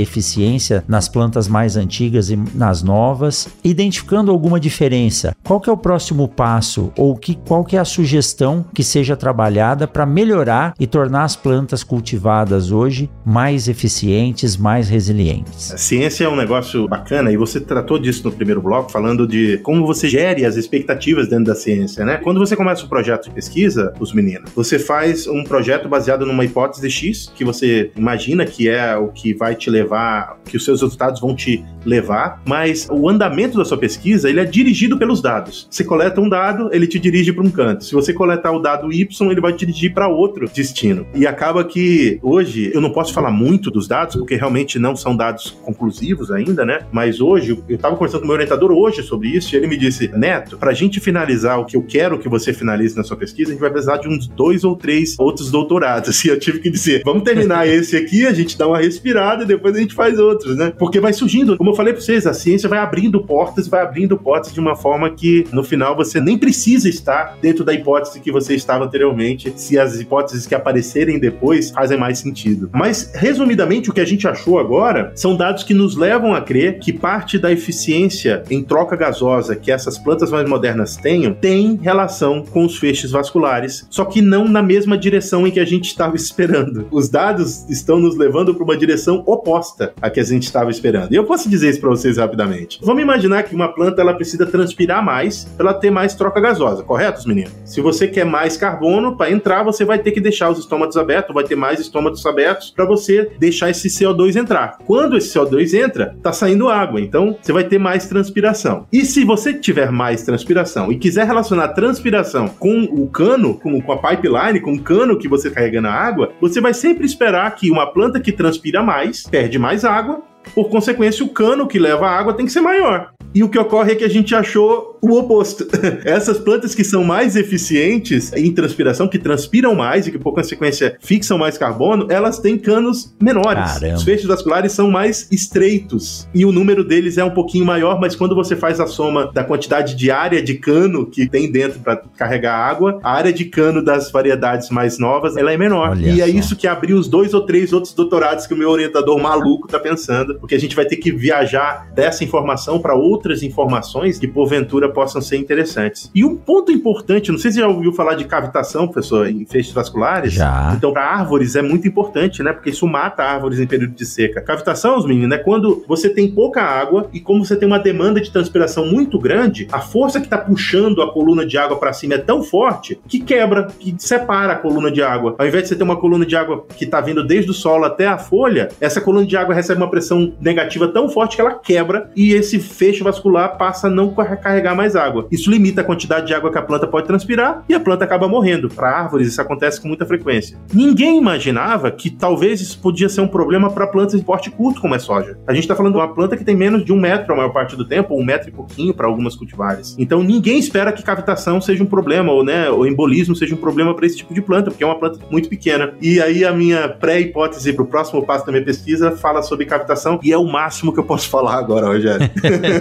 nas plantas mais antigas e nas novas, identificando alguma diferença. Qual que é o próximo passo ou que qual que é a sugestão que seja trabalhada para melhorar e tornar as plantas cultivadas hoje mais eficientes, mais resilientes? A ciência é um negócio bacana e você tratou disso no primeiro bloco falando de como você gere as expectativas dentro da ciência, né? Quando você começa um projeto de pesquisa, os meninos, você faz um projeto baseado numa hipótese X que você imagina que é o que vai te levar, que os seus resultados vão te levar, mas o andamento da sua pesquisa ele é dirigido pelos dados. Você coleta um dado, ele te dirige para um canto. Se você coletar o dado Y, ele vai te dirigir para outro destino. E acaba que hoje eu não posso falar muito dos dados porque realmente não são dados conclusivos ainda, né? Mas hoje eu estava conversando com meu orientador hoje sobre isso e ele me disse: Neto, para a gente finalizar o que eu quero que você finalize na sua pesquisa, a gente vai precisar de uns dois ou três outros doutorados. [LAUGHS] E eu tive que dizer: vamos terminar esse aqui, a gente dá uma respirada e depois a gente faz outros, né? Porque vai surgindo, como eu falei para vocês, a ciência vai abrindo portas, vai abrindo portas de uma forma que no final você nem precisa estar dentro da hipótese que você estava anteriormente, se as hipóteses que aparecerem depois fazem mais sentido. Mas, resumidamente, o que a gente achou agora são dados que nos levam a crer que parte da eficiência em troca gasosa que essas plantas mais modernas tenham tem relação com os feixes vasculares, só que não na mesma direção em que a gente estava [LAUGHS] esperando. Os dados estão nos levando para uma direção oposta à que a gente estava esperando. E eu posso dizer isso para vocês rapidamente. Vamos imaginar que uma planta ela precisa transpirar mais para ela ter mais troca gasosa, correto, meninos? Se você quer mais carbono para entrar, você vai ter que deixar os estômatos abertos, vai ter mais estômatos abertos para você deixar esse CO2 entrar. Quando esse CO2 entra, tá saindo água, então você vai ter mais transpiração. E se você tiver mais transpiração e quiser relacionar transpiração com o cano, com, com a pipeline, com o cano que você carrega na água, você vai sempre esperar que uma planta que transpira mais perde mais água por consequência, o cano que leva a água tem que ser maior. E o que ocorre é que a gente achou o oposto. [LAUGHS] Essas plantas que são mais eficientes em transpiração, que transpiram mais e que, por consequência, fixam mais carbono, elas têm canos menores. Caramba. Os feixes vasculares são mais estreitos. E o número deles é um pouquinho maior, mas quando você faz a soma da quantidade de área de cano que tem dentro para carregar água, a área de cano das variedades mais novas, ela é menor. Olha e é só. isso que abriu os dois ou três outros doutorados que o meu orientador maluco tá pensando, porque a gente vai ter que viajar dessa informação para outras informações que porventura possam ser interessantes. E um ponto importante, não sei se você já ouviu falar de cavitação, professor, em feixes vasculares. Já. Então, para árvores é muito importante, né? Porque isso mata árvores em período de seca. Cavitação, os meninos, é quando você tem pouca água e como você tem uma demanda de transpiração muito grande, a força que está puxando a coluna de água para cima é tão forte que quebra, que separa a coluna de água. Ao invés de você ter uma coluna de água que está vindo desde o solo até a folha, essa coluna de água recebe uma pressão negativa tão forte que ela quebra e esse feixe vascular passa a não carregar mais água. Isso limita a quantidade de água que a planta pode transpirar e a planta acaba morrendo. Para árvores, isso acontece com muita frequência. Ninguém imaginava que talvez isso podia ser um problema para plantas de porte curto, como é soja. A gente está falando de uma planta que tem menos de um metro a maior parte do tempo, um metro e pouquinho para algumas cultivares. Então ninguém espera que cavitação seja um problema, ou, né, o embolismo seja um problema para esse tipo de planta, porque é uma planta muito pequena. E aí a minha pré-hipótese para o próximo passo da minha pesquisa fala sobre cavitação, e é o máximo que eu posso falar agora, Rogério.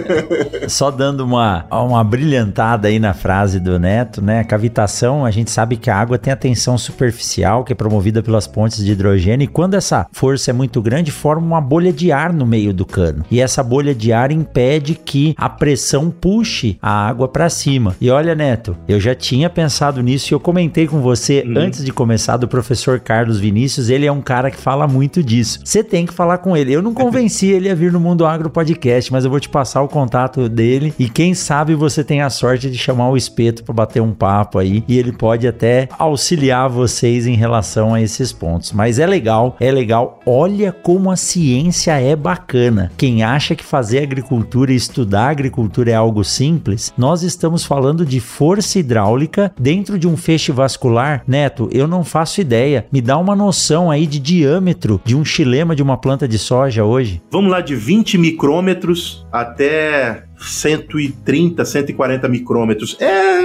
[LAUGHS] Só dando uma, uma brilhantada aí na frase do Neto, né? Cavitação, a gente sabe que a água tem a tensão superficial, que é promovida pelas pontes de hidrogênio, e quando essa força é muito grande, forma uma bolha de ar no meio do cano. E essa bolha de ar impede que a pressão puxe a água para cima. E olha, Neto, eu já tinha pensado nisso e eu comentei com você uhum. antes de começar do professor Carlos Vinícius, ele é um cara que fala muito disso. Você tem que falar com ele. Eu não convenci ele a vir no Mundo Agro Podcast, mas eu vou te passar o contato dele e quem sabe você tem a sorte de chamar o espeto para bater um papo aí e ele pode até auxiliar vocês em relação a esses pontos. Mas é legal, é legal. Olha como a ciência é bacana. Quem acha que fazer agricultura e estudar agricultura é algo simples, nós estamos falando de força hidráulica dentro de um feixe vascular. Neto, eu não faço ideia. Me dá uma noção aí de diâmetro de um xilema de uma planta de soja hoje. Vamos lá de 20 micrômetros até 130, 140 micrômetros. É,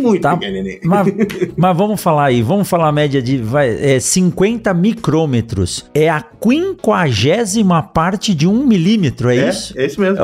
muito tá, mas, [LAUGHS] mas, vamos falar aí, vamos falar a média de vai, é, 50 micrômetros. É a quinquagésima parte de um milímetro, é, é isso? É isso mesmo.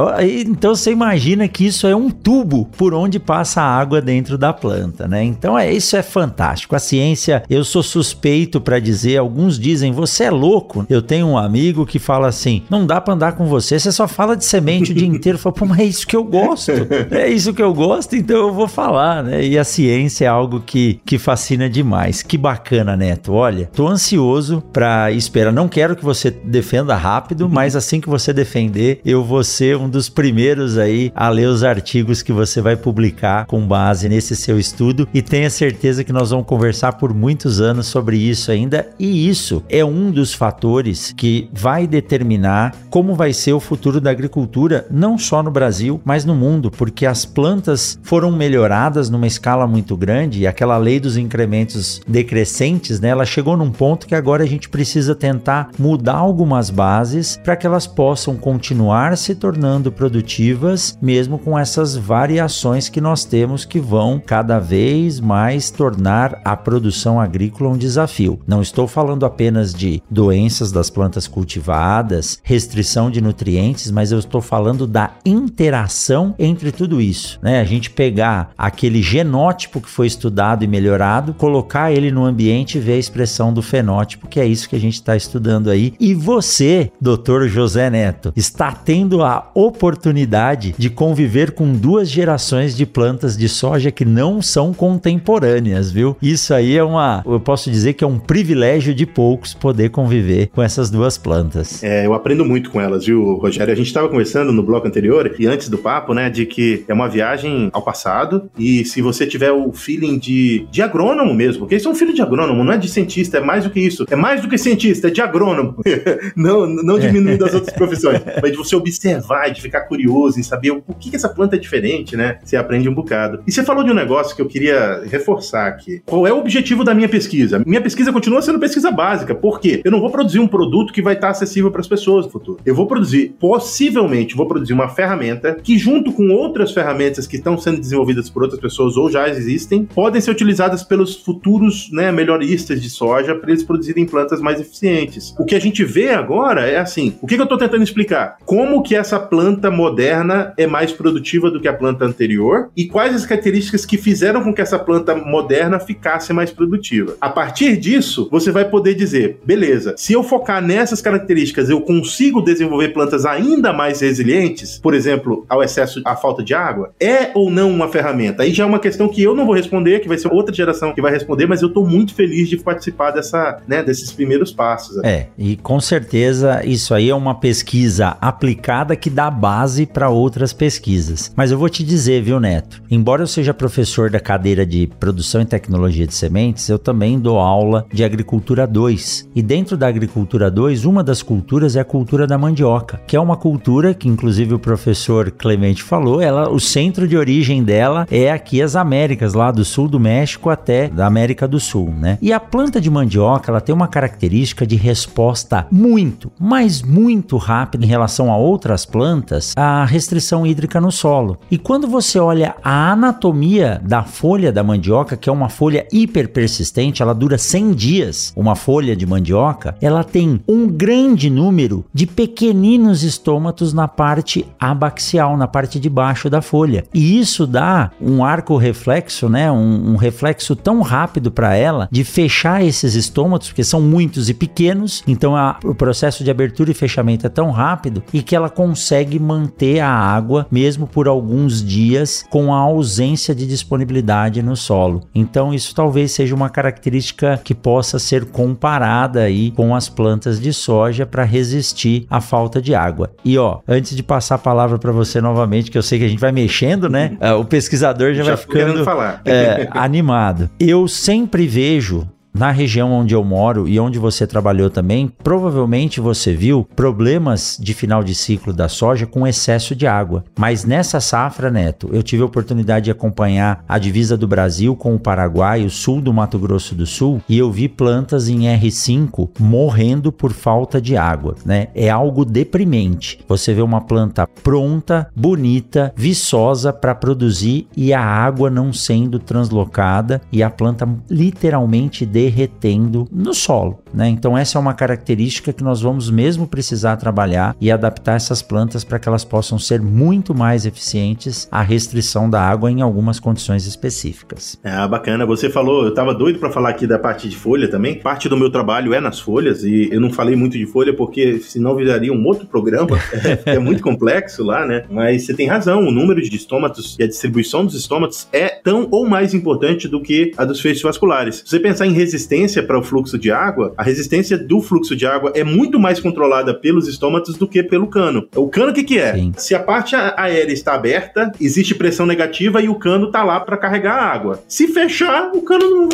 Então você imagina que isso é um tubo por onde passa a água dentro da planta, né? Então é isso é fantástico. A ciência, eu sou suspeito para dizer, alguns dizem, você é louco. Eu tenho um amigo que fala assim, não dá para andar com você, você só fala de semente o dia [LAUGHS] inteiro. Fala, pô, mas é isso que eu gosto. [LAUGHS] é isso que eu gosto, então eu vou falar, né? E a ciência é algo que, que fascina demais. Que bacana, Neto. Olha, tô ansioso para esperar. Não quero que você defenda rápido, uhum. mas assim que você defender, eu vou ser um dos primeiros aí a ler os artigos que você vai publicar com base nesse seu estudo e tenha certeza que nós vamos conversar por muitos anos sobre isso ainda. E isso é um dos fatores que vai determinar como vai ser o futuro da agricultura, não só no Brasil Brasil, mas no mundo, porque as plantas foram melhoradas numa escala muito grande e aquela lei dos incrementos decrescentes, né, ela chegou num ponto que agora a gente precisa tentar mudar algumas bases para que elas possam continuar se tornando produtivas, mesmo com essas variações que nós temos que vão cada vez mais tornar a produção agrícola um desafio. Não estou falando apenas de doenças das plantas cultivadas, restrição de nutrientes, mas eu estou falando da interação interação entre tudo isso, né? A gente pegar aquele genótipo que foi estudado e melhorado, colocar ele no ambiente e ver a expressão do fenótipo, que é isso que a gente está estudando aí. E você, doutor José Neto, está tendo a oportunidade de conviver com duas gerações de plantas de soja que não são contemporâneas, viu? Isso aí é uma, eu posso dizer que é um privilégio de poucos poder conviver com essas duas plantas. É, eu aprendo muito com elas, viu, Rogério? A gente estava conversando no bloco anterior e antes do papo, né, de que é uma viagem ao passado e se você tiver o feeling de, de agrônomo mesmo, porque isso é um filho de agrônomo, não é de cientista, é mais do que isso. É mais do que cientista, é de agrônomo. [LAUGHS] não, não diminuindo as outras profissões, mas de você observar de ficar curioso em saber o que, que essa planta é diferente, né? Você aprende um bocado. E você falou de um negócio que eu queria reforçar aqui. Qual é o objetivo da minha pesquisa? Minha pesquisa continua sendo pesquisa básica. Por quê? Eu não vou produzir um produto que vai estar acessível para as pessoas no futuro. Eu vou produzir, possivelmente, vou produzir uma ferramenta que, junto com outras ferramentas que estão sendo desenvolvidas por outras pessoas ou já existem, podem ser utilizadas pelos futuros né, melhoristas de soja para eles produzirem plantas mais eficientes. O que a gente vê agora é assim: o que, que eu estou tentando explicar? Como que essa planta moderna é mais produtiva do que a planta anterior e quais as características que fizeram com que essa planta moderna ficasse mais produtiva. A partir disso, você vai poder dizer: beleza, se eu focar nessas características, eu consigo desenvolver plantas ainda mais resilientes, por exemplo, ao excesso, à falta de água? É ou não uma ferramenta? Aí já é uma questão que eu não vou responder, que vai ser outra geração que vai responder, mas eu tô muito feliz de participar dessa, né, desses primeiros passos. É, e com certeza isso aí é uma pesquisa aplicada que dá base para outras pesquisas. Mas eu vou te dizer, viu, Neto? Embora eu seja professor da cadeira de produção e tecnologia de sementes, eu também dou aula de agricultura 2. E dentro da agricultura 2, uma das culturas é a cultura da mandioca, que é uma cultura que inclusive o professor Clemente falou, ela, o centro de origem dela é aqui as Américas, lá do sul do México até da América do Sul, né? E a planta de mandioca, ela tem uma característica de resposta muito, mas muito rápida em relação a outras plantas, à restrição hídrica no solo. E quando você olha a anatomia da folha da mandioca, que é uma folha hiper persistente, ela dura 100 dias, uma folha de mandioca, ela tem um grande número de pequeninos estômatos na parte abaxial na parte de baixo da folha. E isso dá um arco reflexo, né? Um, um reflexo tão rápido para ela de fechar esses estômatos, porque são muitos e pequenos, então a, o processo de abertura e fechamento é tão rápido e que ela consegue manter a água mesmo por alguns dias com a ausência de disponibilidade no solo. Então isso talvez seja uma característica que possa ser comparada aí com as plantas de soja para resistir à falta de água. E ó, antes de passar a palavra para você você novamente, que eu sei que a gente vai mexendo, né? Uh, [LAUGHS] o pesquisador já, já vai ficando é, [LAUGHS] animado. Eu sempre vejo na região onde eu moro e onde você trabalhou também, provavelmente você viu problemas de final de ciclo da soja com excesso de água. Mas nessa safra, Neto, eu tive a oportunidade de acompanhar a divisa do Brasil com o Paraguai, o sul do Mato Grosso do Sul, e eu vi plantas em R5 morrendo por falta de água, né? É algo deprimente. Você vê uma planta pronta, bonita, viçosa para produzir e a água não sendo translocada e a planta literalmente derretendo no solo. Né? Então, essa é uma característica que nós vamos mesmo precisar trabalhar e adaptar essas plantas para que elas possam ser muito mais eficientes à restrição da água em algumas condições específicas. É bacana. Você falou, eu estava doido para falar aqui da parte de folha também. Parte do meu trabalho é nas folhas e eu não falei muito de folha porque senão viraria um outro programa. é, [LAUGHS] é muito complexo lá, né? Mas você tem razão. O número de estômatos e a distribuição dos estômatos é tão ou mais importante do que a dos feixes vasculares. Se você pensar em resistência para o fluxo de água, a resistência do fluxo de água é muito mais controlada pelos estômatos do que pelo cano. O cano o que, que é? Sim. Se a parte aérea está aberta, existe pressão negativa e o cano está lá para carregar a água. Se fechar, o cano não,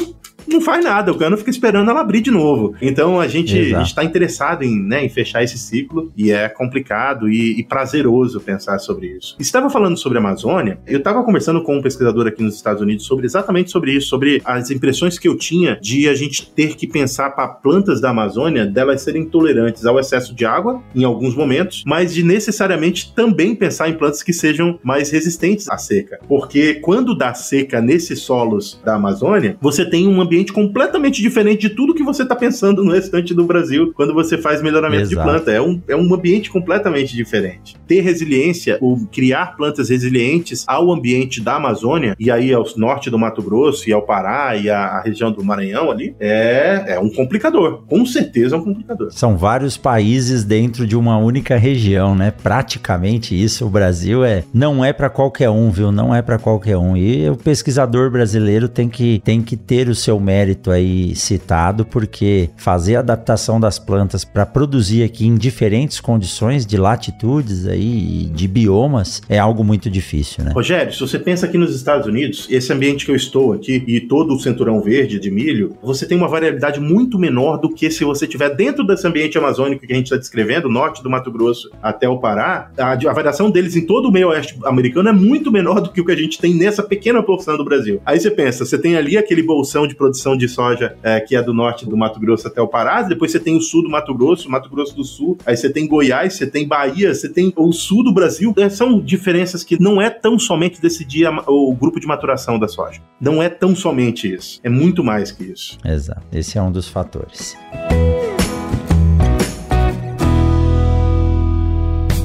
não faz nada, o cano fica esperando ela abrir de novo. Então a gente está interessado em, né, em fechar esse ciclo e é complicado e, e prazeroso pensar sobre isso. Estava falando sobre a Amazônia, eu estava conversando com um pesquisador aqui nos Estados Unidos sobre exatamente sobre isso, sobre as impressões que eu tinha de a gente ter que pensar para plantas da Amazônia delas serem tolerantes ao excesso de água em alguns momentos, mas de necessariamente também pensar em plantas que sejam mais resistentes à seca. Porque quando dá seca nesses solos da Amazônia, você tem um ambiente ambiente completamente diferente de tudo que você está pensando no restante do Brasil quando você faz melhoramento Exato. de planta. É um, é um ambiente completamente diferente. Ter resiliência, ou criar plantas resilientes ao ambiente da Amazônia, e aí ao norte do Mato Grosso, e ao Pará, e a região do Maranhão ali, é, é um complicador. Com certeza é um complicador. São vários países dentro de uma única região, né? Praticamente isso. O Brasil é não é para qualquer um, viu? Não é para qualquer um. E o pesquisador brasileiro tem que, tem que ter o seu mérito aí citado, porque fazer a adaptação das plantas para produzir aqui em diferentes condições de latitudes aí, de biomas, é algo muito difícil, né? Rogério, se você pensa aqui nos Estados Unidos, esse ambiente que eu estou aqui e todo o cinturão verde de milho, você tem uma variabilidade muito menor do que se você estiver dentro desse ambiente amazônico que a gente está descrevendo, norte do Mato Grosso até o Pará, a, a variação deles em todo o meio oeste americano é muito menor do que o que a gente tem nessa pequena porção do Brasil. Aí você pensa, você tem ali aquele bolsão de produção de soja é, que é do norte do Mato Grosso até o Pará, depois você tem o sul do Mato Grosso, Mato Grosso do Sul, aí você tem Goiás, você tem Bahia, você tem o sul do Brasil. É, são diferenças que não é tão somente decidir o grupo de maturação da soja. Não é tão somente isso. É muito mais que isso. Exato. Esse é um dos fatores.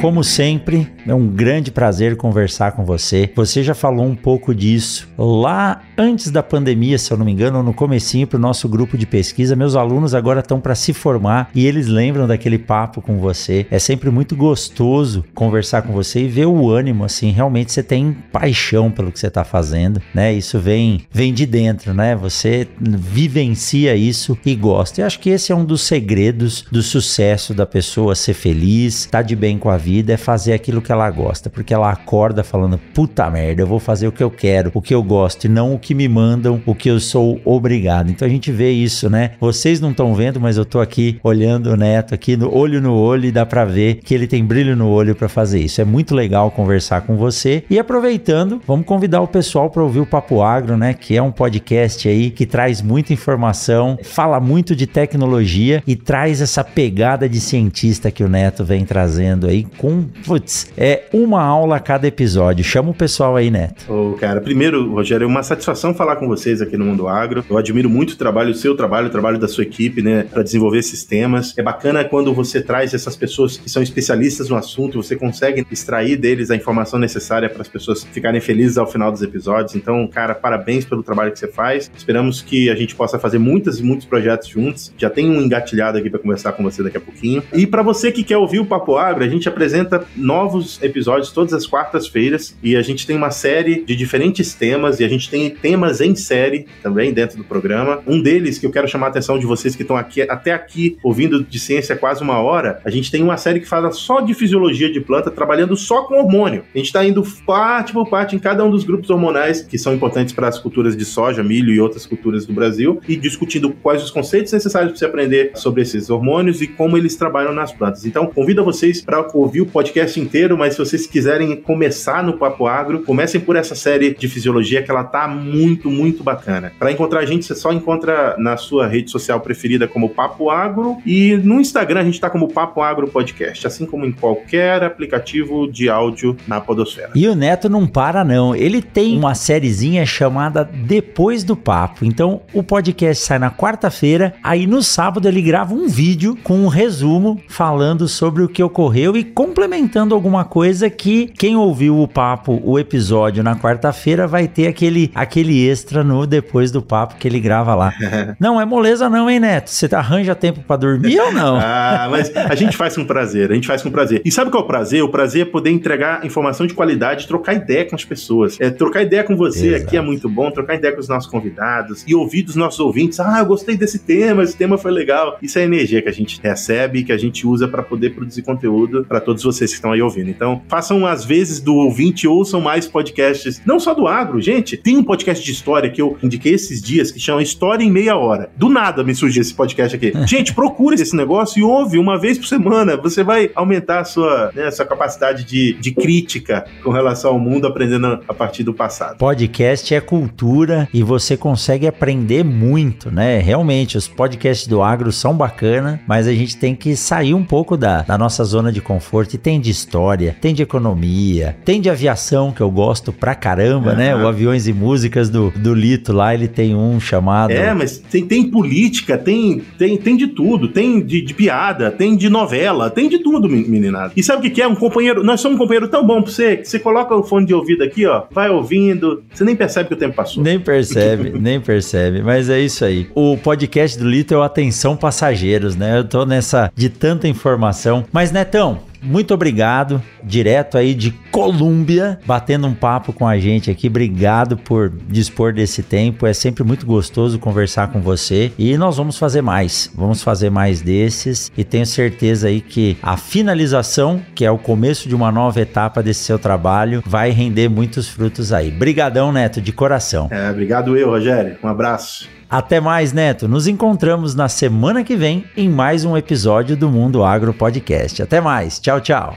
como sempre, é um grande prazer conversar com você. Você já falou um pouco disso lá antes da pandemia, se eu não me engano, no comecinho para o nosso grupo de pesquisa. Meus alunos agora estão para se formar e eles lembram daquele papo com você. É sempre muito gostoso conversar com você e ver o ânimo assim. Realmente você tem paixão pelo que você está fazendo, né? Isso vem vem de dentro, né? Você vivencia isso e gosta. Eu acho que esse é um dos segredos do sucesso da pessoa ser feliz, tá de bem com a vida, é fazer aquilo que ela gosta, porque ela acorda falando: "Puta merda, eu vou fazer o que eu quero, o que eu gosto e não o que me mandam, o que eu sou obrigado". Então a gente vê isso, né? Vocês não estão vendo, mas eu tô aqui olhando o Neto aqui no olho no olho e dá para ver que ele tem brilho no olho para fazer isso. É muito legal conversar com você. E aproveitando, vamos convidar o pessoal para ouvir o Papo Agro, né, que é um podcast aí que traz muita informação, fala muito de tecnologia e traz essa pegada de cientista que o Neto vem trazendo aí com, putz, é uma aula a cada episódio. Chama o pessoal aí, Neto. Ô, cara, primeiro, Rogério, é uma satisfação falar com vocês aqui no Mundo Agro. Eu admiro muito o trabalho, o seu trabalho, o trabalho da sua equipe, né, para desenvolver esses temas. É bacana quando você traz essas pessoas que são especialistas no assunto, você consegue extrair deles a informação necessária para as pessoas ficarem felizes ao final dos episódios. Então, cara, parabéns pelo trabalho que você faz. Esperamos que a gente possa fazer muitas e muitos projetos juntos. Já tem um engatilhado aqui para conversar com você daqui a pouquinho. E para você que quer ouvir o Papo Agro, a gente apresenta novos episódios todas as quartas-feiras e a gente tem uma série de diferentes temas e a gente tem temas em série também dentro do programa. Um deles que eu quero chamar a atenção de vocês que estão aqui até aqui ouvindo de ciência quase uma hora, a gente tem uma série que fala só de fisiologia de planta, trabalhando só com hormônio. A gente está indo parte por parte em cada um dos grupos hormonais que são importantes para as culturas de soja, milho e outras culturas do Brasil e discutindo quais os conceitos necessários para você aprender sobre esses hormônios e como eles trabalham nas plantas. Então, convido vocês para ouvir o podcast inteiro, mas se vocês quiserem começar no Papo Agro, comecem por essa série de fisiologia que ela tá muito, muito bacana. Para encontrar a gente, você só encontra na sua rede social preferida como Papo Agro e no Instagram a gente tá como Papo Agro Podcast, assim como em qualquer aplicativo de áudio na podosfera. E o Neto não para não, ele tem uma sériezinha chamada Depois do Papo. Então, o podcast sai na quarta-feira, aí no sábado ele grava um vídeo com um resumo falando sobre o que ocorreu e complementando alguma coisa que quem ouviu o papo, o episódio na quarta-feira vai ter aquele aquele extra no depois do papo que ele grava lá. [LAUGHS] não é moleza não, hein, Neto? Você arranja tempo para dormir ou não? [LAUGHS] ah, mas a gente faz com prazer, a gente faz com prazer. E sabe qual é o prazer? O prazer é poder entregar informação de qualidade, trocar ideia com as pessoas. É, trocar ideia com você Exato. aqui é muito bom, trocar ideia com os nossos convidados e ouvir dos nossos ouvintes. Ah, eu gostei desse tema, esse tema foi legal. Isso é energia que a gente recebe, que a gente usa para poder produzir conteúdo para todos vocês que estão aí ouvindo. Então, façam às vezes do ouvinte, ouçam mais podcasts, não só do agro, gente. Tem um podcast de história que eu indiquei esses dias que chama História em Meia Hora. Do nada me surgiu esse podcast aqui. [LAUGHS] gente, procure esse negócio e ouve uma vez por semana. Você vai aumentar a sua, né, a sua capacidade de, de crítica com relação ao mundo, aprendendo a partir do passado. Podcast é cultura e você consegue aprender muito, né? Realmente, os podcasts do agro são bacana, mas a gente tem que sair um pouco da, da nossa zona de conforto. E tem de história, tem de economia, tem de aviação, que eu gosto pra caramba, uhum. né? O Aviões e Músicas do, do Lito lá, ele tem um chamado. É, mas tem, tem política, tem, tem, tem de tudo. Tem de, de piada, tem de novela, tem de tudo, meninada. E sabe o que, é? Um companheiro. Nós somos um companheiro tão bom pra você que você coloca o fone de ouvido aqui, ó, vai ouvindo, você nem percebe que o tempo passou. Nem percebe, [LAUGHS] nem percebe. Mas é isso aí. O podcast do Lito é o Atenção Passageiros, né? Eu tô nessa de tanta informação. Mas, Netão, muito obrigado, direto aí de Colômbia, batendo um papo com a gente aqui. Obrigado por dispor desse tempo. É sempre muito gostoso conversar com você e nós vamos fazer mais. Vamos fazer mais desses e tenho certeza aí que a finalização, que é o começo de uma nova etapa desse seu trabalho, vai render muitos frutos aí. Brigadão, Neto, de coração. É, obrigado eu, Rogério. Um abraço. Até mais, Neto. Nos encontramos na semana que vem em mais um episódio do Mundo Agro Podcast. Até mais. Tchau, tchau.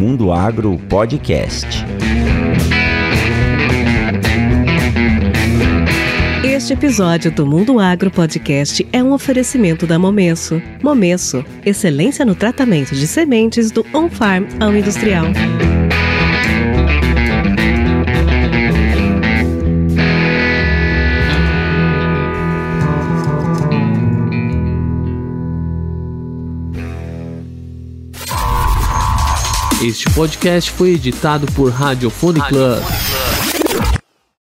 Mundo Agro Podcast. Este episódio do Mundo Agro Podcast é um oferecimento da Momesso. Momesso, excelência no tratamento de sementes do on-farm ao industrial. Este podcast foi editado por Radiofone Club.